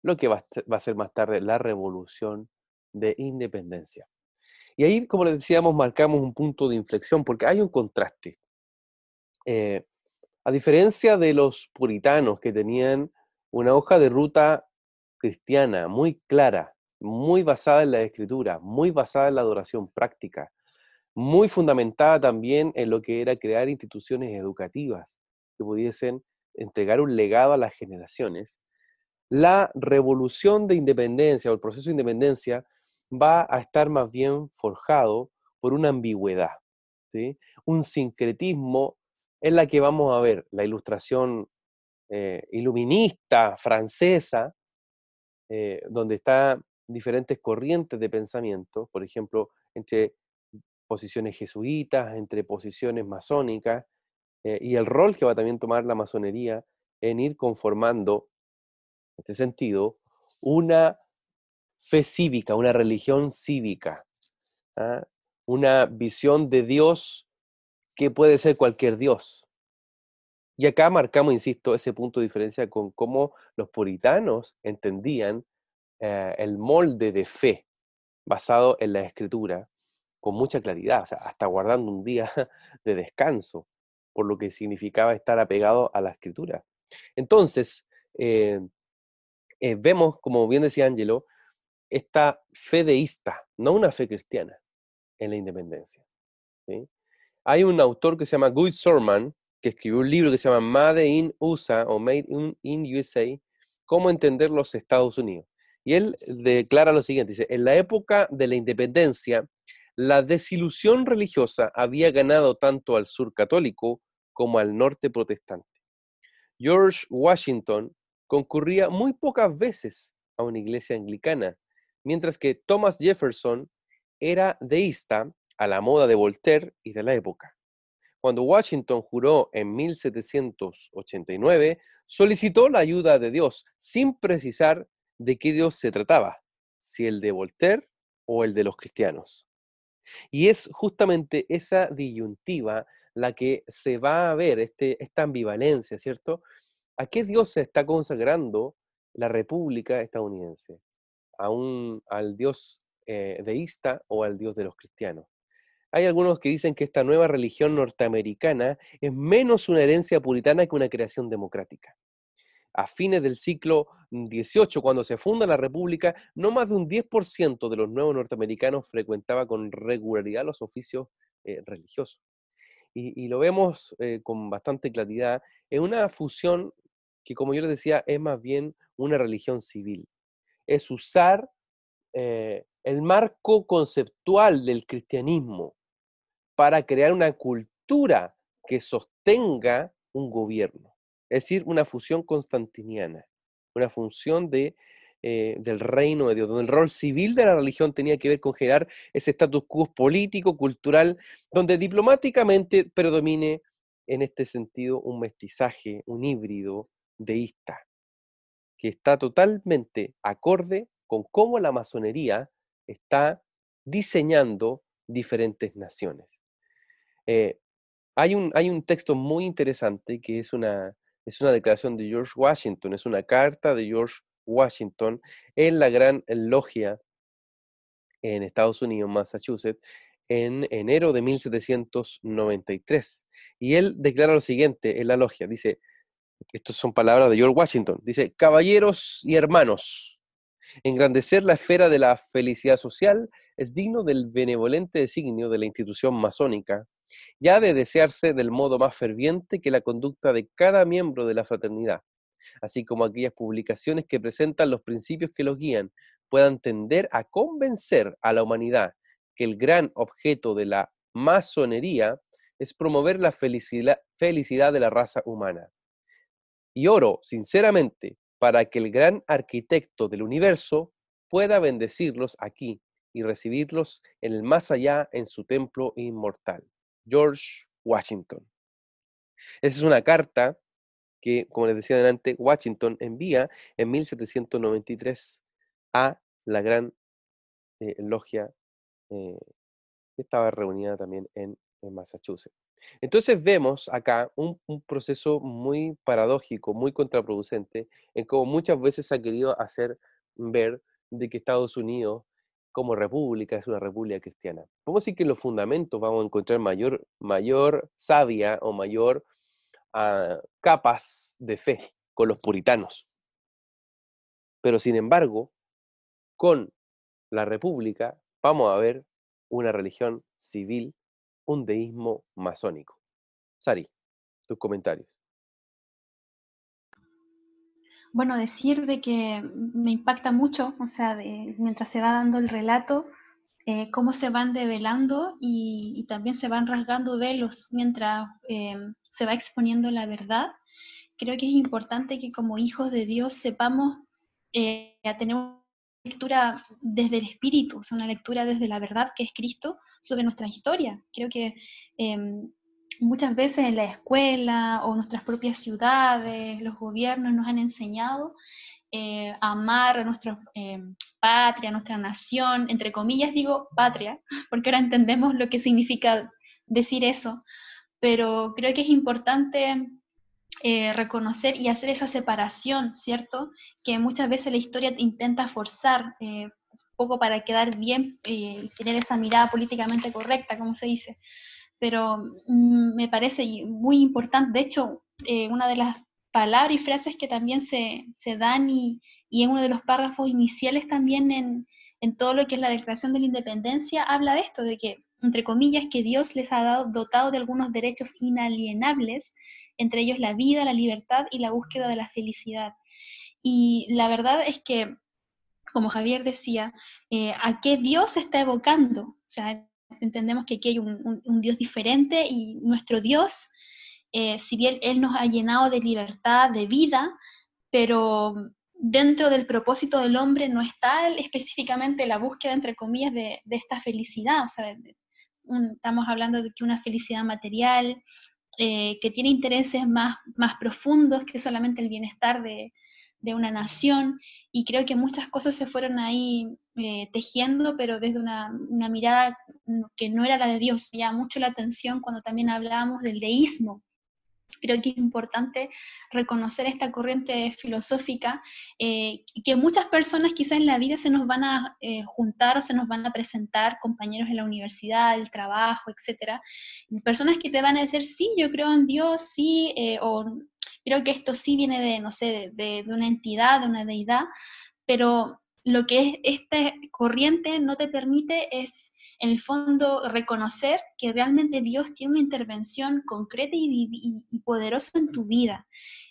lo que va a ser más tarde la revolución de independencia. Y ahí, como les decíamos, marcamos un punto de inflexión porque hay un contraste. Eh, a diferencia de los puritanos que tenían una hoja de ruta cristiana muy clara, muy basada en la escritura, muy basada en la adoración práctica, muy fundamentada también en lo que era crear instituciones educativas que pudiesen entregar un legado a las generaciones, la revolución de independencia o el proceso de independencia va a estar más bien forjado por una ambigüedad, ¿sí? un sincretismo en la que vamos a ver la ilustración eh, iluminista francesa, eh, donde están diferentes corrientes de pensamiento, por ejemplo, entre posiciones jesuitas, entre posiciones masónicas, eh, y el rol que va también tomar la masonería en ir conformando, en este sentido, una fe cívica, una religión cívica, ¿ah? una visión de Dios que puede ser cualquier Dios. Y acá marcamos, insisto, ese punto de diferencia con cómo los puritanos entendían eh, el molde de fe basado en la escritura con mucha claridad, hasta guardando un día de descanso, por lo que significaba estar apegado a la escritura. Entonces, eh, eh, vemos, como bien decía Angelo, esta fe deísta, no una fe cristiana, en la independencia. Hay un autor que se llama Guy Sorman, que escribió un libro que se llama Made in USA o Made in, USA, Cómo entender los Estados Unidos. Y él declara lo siguiente, dice, en la época de la independencia, la desilusión religiosa había ganado tanto al sur católico como al norte protestante. George Washington concurría muy pocas veces a una iglesia anglicana, mientras que Thomas Jefferson era deísta a la moda de Voltaire y de la época. Cuando Washington juró en 1789, solicitó la ayuda de Dios sin precisar de qué Dios se trataba, si el de Voltaire o el de los cristianos. Y es justamente esa disyuntiva la que se va a ver, este, esta ambivalencia, ¿cierto? ¿A qué Dios se está consagrando la República estadounidense? ¿A un, ¿Al Dios eh, deísta o al Dios de los cristianos? Hay algunos que dicen que esta nueva religión norteamericana es menos una herencia puritana que una creación democrática. A fines del siglo XVIII, cuando se funda la República, no más de un 10% de los nuevos norteamericanos frecuentaba con regularidad los oficios eh, religiosos. Y, lo vemos eh, con bastante claridad en una fusión que, como yo les decía, es más bien una religión civil. Es usar eh, el marco conceptual del cristianismo para crear una cultura que sostenga un gobierno. Es decir, una fusión constantiniana, una función de, eh, del reino de Dios, donde el rol civil de la religión tenía que ver con generar ese status quo político, cultural, donde diplomáticamente predomine en este sentido un mestizaje, un híbrido deísta, que está totalmente acorde con cómo la masonería está diseñando diferentes naciones. Eh, hay, un, hay un texto muy interesante que es una, es una declaración de George Washington, es una carta de George Washington en la Gran Logia en Estados Unidos, Massachusetts, en enero de 1793. Y él declara lo siguiente en la logia, dice, estas son palabras de George Washington, dice, caballeros y hermanos, engrandecer la esfera de la felicidad social es digno del benevolente designio de la institución masónica ya de desearse del modo más ferviente que la conducta de cada miembro de la fraternidad, así como aquellas publicaciones que presentan los principios que los guían, puedan tender a convencer a la humanidad que el gran objeto de la masonería es promover la felicidad de la raza humana. Y oro sinceramente para que el gran arquitecto del universo pueda bendecirlos aquí y recibirlos en el más allá en su templo inmortal. George Washington. Esa es una carta que, como les decía adelante, Washington envía en 1793 a la gran eh, logia eh, que estaba reunida también en, Massachusetts. Entonces vemos acá un, un, proceso muy paradójico, muy contraproducente, en cómo muchas veces se ha querido hacer ver de que Estados Unidos como república, es una república cristiana. Podemos decir que en los fundamentos vamos a encontrar mayor, mayor sabia o mayor ah, capas de fe con los puritanos. Pero sin embargo, con la república vamos a ver una religión civil, un deísmo masónico. Sari, tus comentarios. Bueno, decir de que me impacta mucho, o sea, mientras se va dando el relato, eh, cómo se van develando y, también se van rasgando velos mientras eh, se va exponiendo la verdad. Creo que es importante que como hijos de Dios sepamos eh, tener una lectura desde el espíritu, o sea, una lectura desde la verdad que es Cristo sobre nuestra historia. Creo que em, muchas veces en la escuela o nuestras propias ciudades, los gobiernos nos han enseñado eh, a amar a nuestra eh, patria, a nuestra nación, entre comillas digo patria, porque ahora entendemos lo que significa decir eso, pero creo que es importante eh, reconocer y hacer esa separación, ¿cierto? Que muchas veces la historia intenta forzar, un poco para quedar bien y tener esa mirada políticamente correcta, como se dice pero mm, me parece muy importante. De hecho, eh, una de las palabras y frases que también se, dan y, en uno de los párrafos iniciales también en, en, todo lo que es la Declaración de la Independencia habla de esto, de que, entre comillas, que Dios les ha dado, dotado de algunos derechos inalienables, entre ellos la vida, la libertad y la búsqueda de la felicidad. Y la verdad es que, como Javier decía, eh, ¿a qué Dios está evocando? O sea, entendemos que aquí hay un, Dios diferente y nuestro Dios, eh, si bien Él nos ha llenado de libertad, de vida, pero dentro del propósito del hombre no está específicamente la búsqueda, entre comillas, de, esta felicidad. O sea, estamos hablando de que una felicidad material, eh, que tiene intereses más, más profundos que solamente el bienestar de, de una nación y creo que muchas cosas se fueron ahí eh, tejiendo, pero desde una, una, mirada que no era la de Dios. Me mucho la atención cuando también hablábamos del deísmo. Creo que es importante reconocer esta corriente filosófica eh, que muchas personas quizás en la vida se nos van a eh, juntar o se nos van a presentar, compañeros en la universidad, el trabajo, etcétera, personas que te van a decir, sí, yo creo en Dios, sí, o Creo que esto sí viene de, no sé, de, una entidad, de una deidad, pero lo que es esta corriente no te permite es, en el fondo, reconocer que realmente Dios tiene una intervención concreta y, poderosa en tu vida.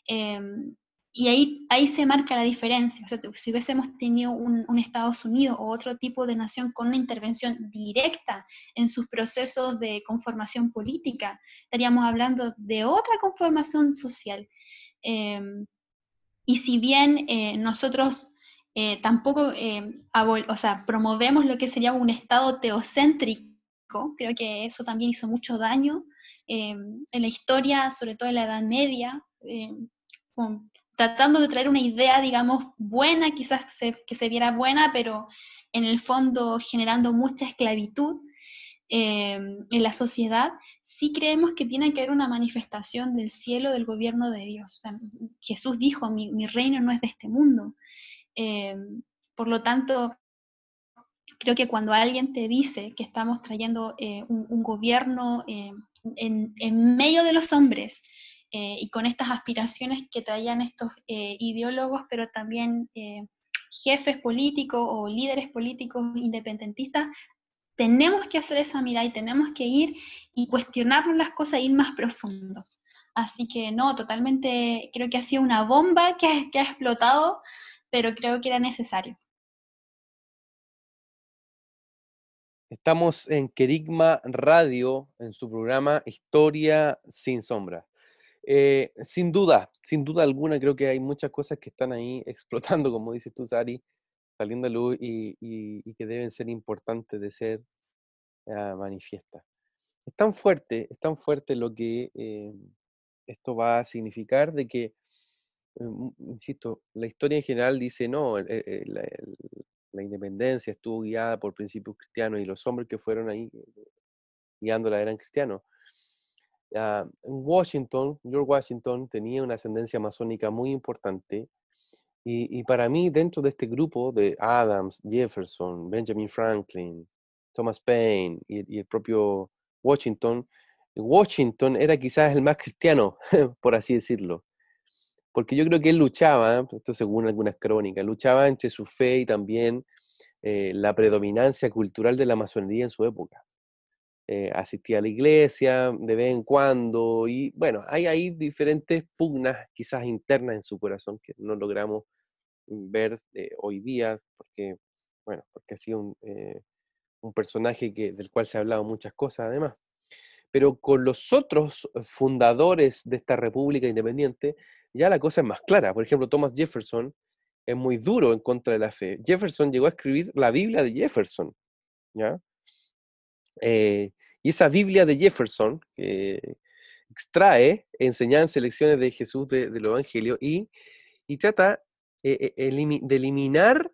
Em, y ahí, ahí se marca la diferencia. O sea, si hubiésemos tenido un, Estados Unidos o otro tipo de nación con una intervención directa en sus procesos de conformación política, estaríamos hablando de otra conformación social. Em, y si bien eh, nosotros eh, tampoco em, o sea, promovemos lo que sería un Estado teocéntrico, creo que eso también hizo mucho daño em, en la historia, sobre todo en la Edad Media, tratando de traer una idea, digamos, buena, quizás que se viera buena, pero en el fondo generando mucha esclavitud em, en la sociedad, sí creemos que tiene que haber una manifestación del cielo, del gobierno de Dios. Jesús dijo, mi, reino no es de este mundo. Em, por lo tanto, creo que cuando alguien te dice que estamos trayendo eh, un, gobierno en medio de los hombres, eh, y con estas aspiraciones que traían estos eh, ideólogos, pero también eh, jefes políticos o líderes políticos independentistas, tenemos que hacer esa mirada y tenemos que ir y cuestionarnos las cosas e ir más profundo. Así que no, totalmente creo que ha sido una bomba que, que ha explotado, pero creo que era necesario. Estamos en Kerigma Radio, en su programa Historia sin Sombra. Eh, sin duda, sin duda alguna, creo que hay muchas cosas que están ahí explotando, como dices tú, Sari, saliendo a luz y, que deben ser importantes de ser uh, manifiestas. Es tan fuerte, es tan fuerte lo que eh, esto va a significar de que, eh, insisto, la historia en general dice, no, la, la, independencia estuvo guiada por principios cristianos y los hombres que fueron ahí guiándola eran cristianos en Washington, George Washington tenía una ascendencia masónica muy importante y, para mí dentro de este grupo de Adams, Jefferson, Benjamin Franklin, Thomas Paine y, el propio Washington, Washington era quizás el más cristiano, por así decirlo, porque yo creo que él luchaba, esto según algunas crónicas, luchaba entre su fe y también eh, la predominancia cultural de la masonería en su época. Eh, asistía a la iglesia de vez en cuando y bueno, hay ahí diferentes pugnas quizás internas en su corazón que no logramos ver eh, hoy día porque, bueno, porque ha sido un, eh, un personaje que, del cual se ha hablado muchas cosas además. Pero con los otros fundadores de esta república independiente, ya la cosa es más clara. Por ejemplo, Thomas Jefferson es muy duro en contra de la fe. Jefferson llegó a escribir la Biblia de Jefferson, ¿ya? Y esa Biblia de Jefferson, extrae enseñanzas y lecciones de Jesús del Evangelio y, trata eh, eh, de eliminar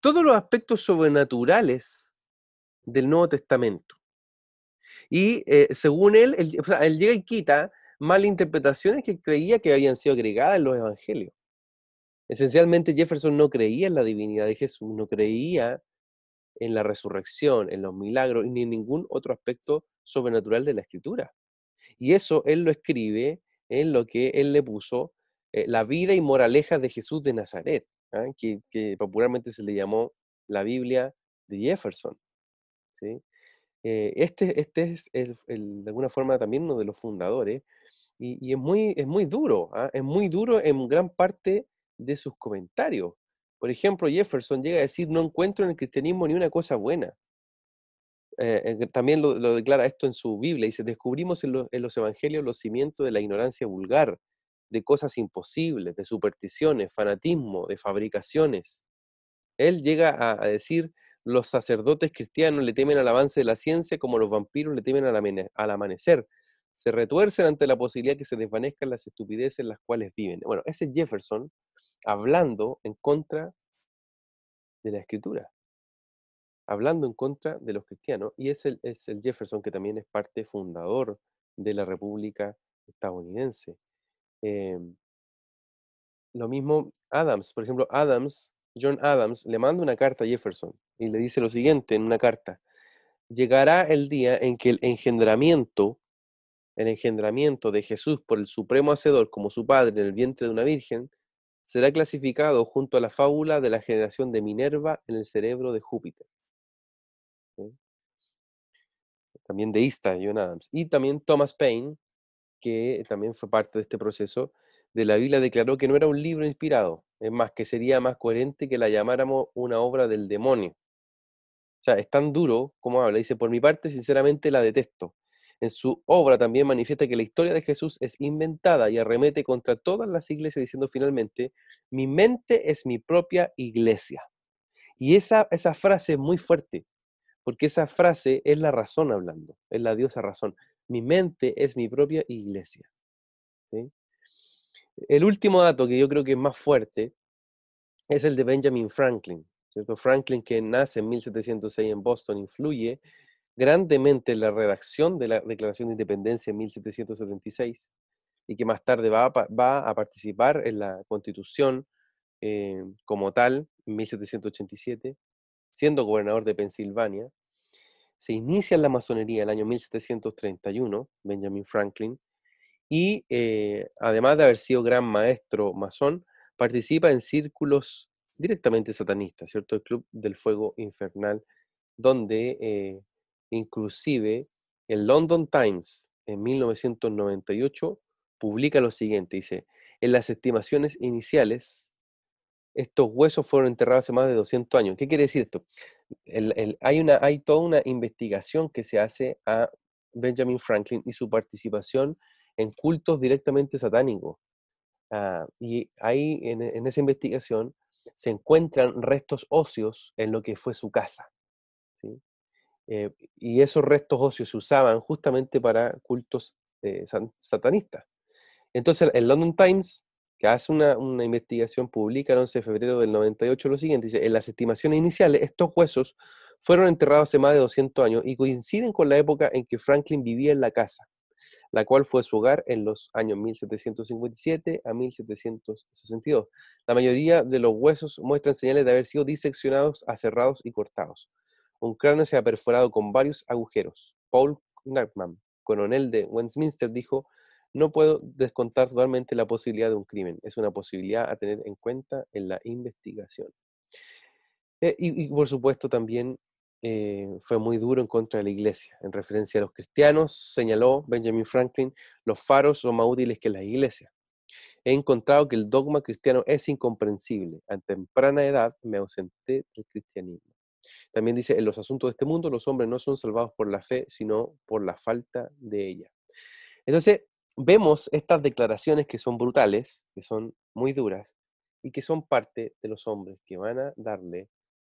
todos los aspectos sobrenaturales del Nuevo Testamento. Y eh, según él, él, él, llega y quita malinterpretaciones que creía que habían sido agregadas en los evangelios. Esencialmente Jefferson no creía en la divinidad de Jesús, no creía en la resurrección, en los milagros, ni en ningún otro aspecto sobrenatural de la escritura. Y eso él lo escribe en lo que él le puso eh, la vida y moraleja de Jesús de Nazaret, ¿ah? que, popularmente se le llamó la Biblia de Jefferson. ¿sí? Eh, este, este es de alguna forma también uno de los fundadores y, es, muy, es muy duro, ¿ah? es muy duro en gran parte de sus comentarios. Por ejemplo, Jefferson llega a decir, no encuentro en el cristianismo ni una cosa buena. Eh, también lo, declara esto en su Biblia, dice, descubrimos en, los evangelios los cimientos de la ignorancia vulgar, de cosas imposibles, de supersticiones, fanatismo, de fabricaciones. Él llega a, decir, los sacerdotes cristianos le temen al avance de la ciencia como los vampiros le temen al, amanecer. Se retuercen ante la posibilidad que se desvanezcan las estupideces en las cuales viven. Bueno, ese es Jefferson hablando en contra de la escritura, hablando en contra de los cristianos, y es el, es el Jefferson que también es parte fundador de la República estadounidense. Em, lo mismo Adams, por ejemplo, Adams, John Adams, le manda una carta a Jefferson y le dice lo siguiente en una carta, llegará el día en que el engendramiento, el engendramiento de Jesús por el Supremo Hacedor como su padre en el vientre de una virgen, será clasificado junto a la fábula de la generación de Minerva en el cerebro de Júpiter. También deísta, John Adams. Y también Thomas Paine, que también fue parte de este proceso, de la Biblia declaró que no era un libro inspirado, es más, que sería más coherente que la llamáramos una obra del demonio. O sea, es tan duro como habla. Dice, por mi parte, sinceramente la detesto. En su obra también manifiesta que la historia de Jesús es inventada y arremete contra todas las iglesias diciendo finalmente, mi mente es mi propia iglesia. Y esa, esa frase es muy fuerte, porque esa frase es la razón hablando, es la diosa razón. Mi mente es mi propia iglesia. El último dato que yo creo que es más fuerte es el de Benjamin Franklin. Franklin, que nace en 1706 en Boston, influye grandemente en la redacción de la Declaración de Independencia en 1776 y que más tarde va a, participar en la Constitución eh, como tal en 1787, siendo gobernador de Pensilvania. Se inicia en la masonería el año 1731, Benjamin Franklin, y eh, además de haber sido gran maestro masón, participa en círculos directamente satanistas, ¿cierto? El Club del Fuego Infernal, donde eh, inclusive el London Times en 1998 publica lo siguiente, dice, en las estimaciones iniciales, estos huesos fueron enterrados hace más de 200 años. ¿Qué quiere decir esto? hay, una, hay toda una investigación que se hace a Benjamin Franklin y su participación en cultos directamente satánicos. Ah, y ahí en, esa investigación se encuentran restos óseos en lo que fue su casa. Eh, y esos restos óseos se usaban justamente para cultos eh, satanistas. Entonces el London Times, que hace una, investigación, publica el 11 de febrero del 98 lo siguiente, dice, en las estimaciones iniciales, estos huesos fueron enterrados hace más de 200 años y coinciden con la época en que Franklin vivía en la casa la cual fue su hogar en los años 1757 a 1762. La mayoría de los huesos muestran señales de haber sido diseccionados, aserrados y cortados. Un cráneo se ha perforado con varios agujeros. Paul Knackman, coronel de Westminster, dijo, no puedo descontar totalmente la posibilidad de un crimen. Es una posibilidad a tener en cuenta en la investigación. Eh, y, por supuesto también eh, fue muy duro en contra de la iglesia. En referencia a los cristianos, señaló Benjamin Franklin, los faros son más útiles que las iglesias. He encontrado que el dogma cristiano es incomprensible. A temprana edad me ausenté del cristianismo. También dice, en los asuntos de este mundo los hombres no son salvados por la fe, sino por la falta de ella. Entonces, vemos estas declaraciones que son brutales, que son muy duras, y que son parte de los hombres que van a darle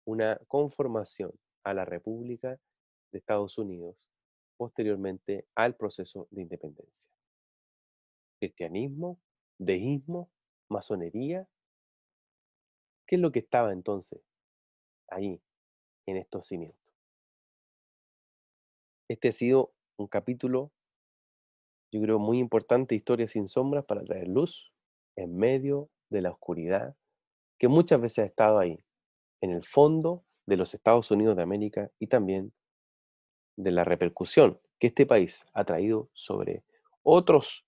una conformación a la República de Estados Unidos posteriormente al proceso de independencia. Cristianismo, deísmo, masonería. ¿Qué es lo que estaba entonces ahí en estos cimientos? Este ha sido un capítulo, yo creo, muy importante, Historia sin sombras, para traer luz en medio de la oscuridad que muchas veces ha estado ahí, en el fondo de los Estados Unidos de América y también de la repercusión que este país ha traído sobre otros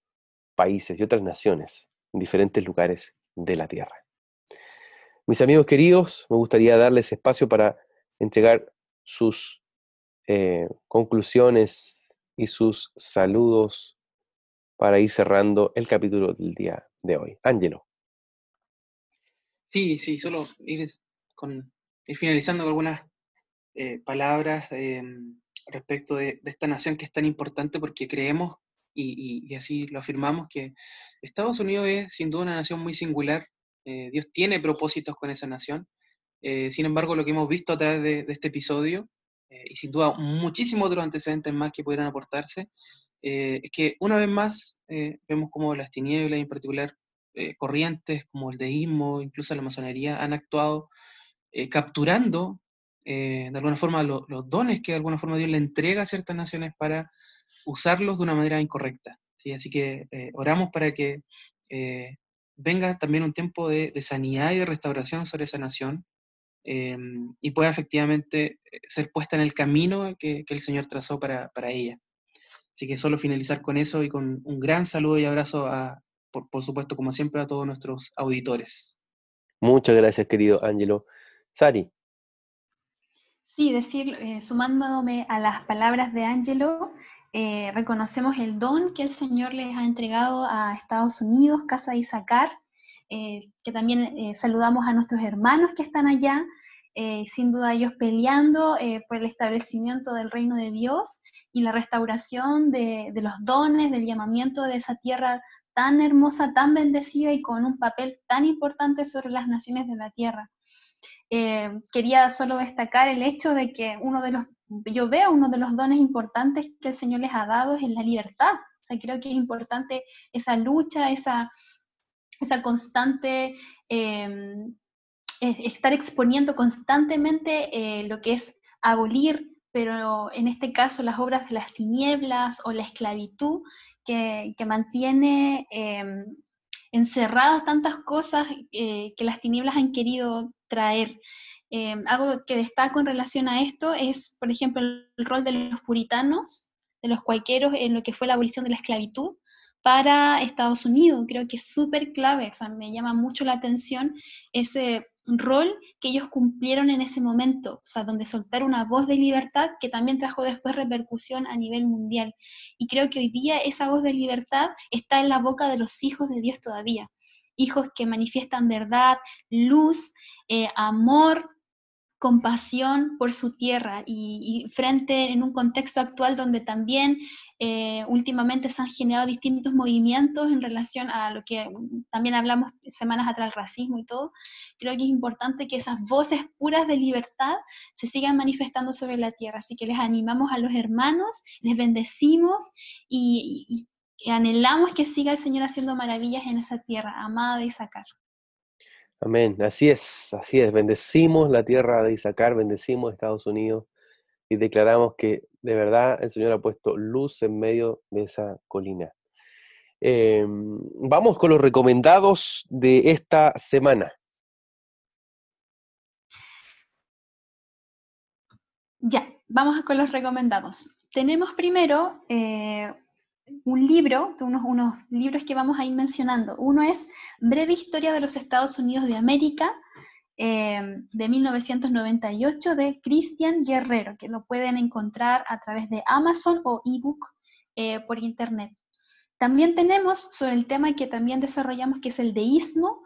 países y otras naciones en diferentes lugares de la Tierra. Mis amigos queridos, me gustaría darles espacio para entregar sus eh, conclusiones y sus saludos para ir cerrando el capítulo del día de hoy. Ángelo. Sí, sí, solo ir con y finalizando con algunas eh, palabras em, respecto de, esta nación que es tan importante porque creemos y, así lo afirmamos, que Estados Unidos es sin duda una nación muy singular. Eh, Dios tiene propósitos con esa nación. Eh, sin embargo, lo que hemos visto a través de, este episodio, eh, y sin duda muchísimos otros antecedentes más que pudieran aportarse, es que una vez más vemos como las tinieblas, en particular corrientes como el deísmo, incluso la masonería, han actuado capturando de alguna forma los dones que de alguna forma Dios le entrega a ciertas naciones para usarlos de una manera incorrecta. ¿sí? Así que eh, oramos para que eh, venga también un tiempo de, sanidad y de restauración sobre esa nación em, y pueda efectivamente eh, ser puesta en el camino que, el Señor trazó para, ella. Así que solo finalizar con eso y con un gran saludo y abrazo a, por, por supuesto, como siempre, a todos nuestros auditores. Muchas gracias, querido Ángelo. Sari. Sí, decir, sumándome a las palabras de Ángelo, eh, reconocemos el don que el Señor les ha entregado a Estados Unidos, Casa de Isaacar, eh, que también eh, saludamos a nuestros hermanos que están allá, sin duda ellos peleando por el establecimiento del reino de Dios y la restauración de, de los dones, del llamamiento de esa tierra tan hermosa, tan bendecida y con un papel tan importante sobre las naciones de la tierra. quería solo destacar el hecho de que uno de los yo veo uno de los dones importantes que el Señor les ha dado es la libertad. O sea, creo que es importante esa lucha, esa, esa constante, em, estar exponiendo constantemente eh, lo que es abolir, pero en este caso las obras de las tinieblas o la esclavitud que, mantiene em, encerradas tantas cosas eh, que las tinieblas han querido traer. Eh, algo que destaco en relación a esto es, por ejemplo, el rol de los puritanos, de los cuaiqueros en lo que fue la abolición de la esclavitud para Estados Unidos. Creo que es súper clave, o sea, me llama mucho la atención ese rol que ellos cumplieron en ese momento, o sea, donde soltar una voz de libertad que también trajo después repercusión a nivel mundial. Y creo que hoy día esa voz de libertad está en la boca de los hijos de Dios todavía, hijos que manifiestan verdad, luz, eh, amor, compasión por su tierra y, frente en un contexto actual donde también eh, últimamente se han generado distintos movimientos en relación a lo que también hablamos semanas atrás, el racismo y todo, creo que es importante que esas voces puras de libertad se sigan manifestando sobre la tierra. Así que les animamos a los hermanos, les bendecimos y, anhelamos que siga el Señor haciendo maravillas en esa tierra amada de Isaacar. Amén. Así es, así es. Bendecimos la tierra de Isaacar, bendecimos Estados Unidos y declaramos que de verdad el Señor ha puesto luz en medio de esa colina. Em, vamos con los recomendados de esta semana. Ya, vamos con los recomendados. Tenemos primero eh, un libro, unos, unos libros que vamos a ir mencionando. Uno es Breve Historia de los Estados Unidos de América, eh, de 1998, de Cristian Guerrero, que lo pueden encontrar a través de Amazon o ebook eh, por internet. También tenemos sobre el tema que también desarrollamos, que es el deísmo,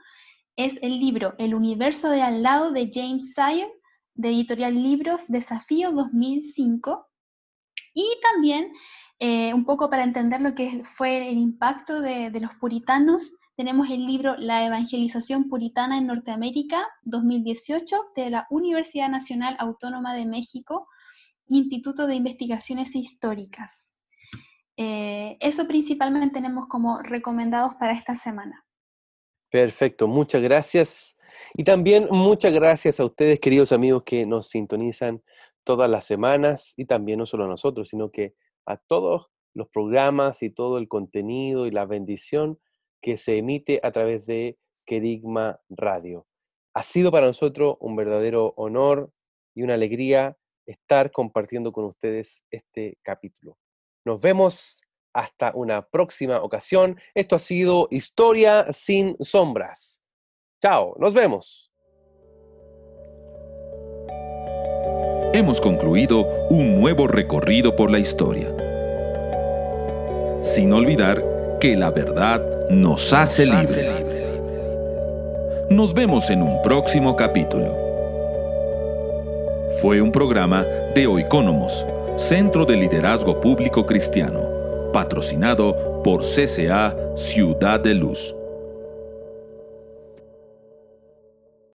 es el libro El universo de al lado de James Sire, de editorial Libros Desafío 2005. Y también eh, un poco para entender lo que fue el impacto de, los puritanos, tenemos el libro La Evangelización Puritana en Norteamérica 2018 de la Universidad Nacional Autónoma de México, Instituto de Investigaciones Históricas. Eh, eso principalmente tenemos como recomendados para esta semana. Perfecto, muchas gracias. Y también muchas gracias a ustedes, queridos amigos, que nos sintonizan todas las semanas y también no solo a nosotros, sino que a todos los programas y todo el contenido y la bendición que se emite a través de Querigma Radio. Ha sido para nosotros un verdadero honor y una alegría estar compartiendo con ustedes este capítulo. Nos vemos hasta una próxima ocasión. Esto ha sido Historia sin sombras. Chao, nos vemos. hemos concluido un nuevo recorrido por la historia. Sin olvidar que la verdad nos hace libres. Nos vemos en un próximo capítulo. Fue un programa de Oikónomos, Centro de Liderazgo Público Cristiano patrocinado por CCA Ciudad de Luz.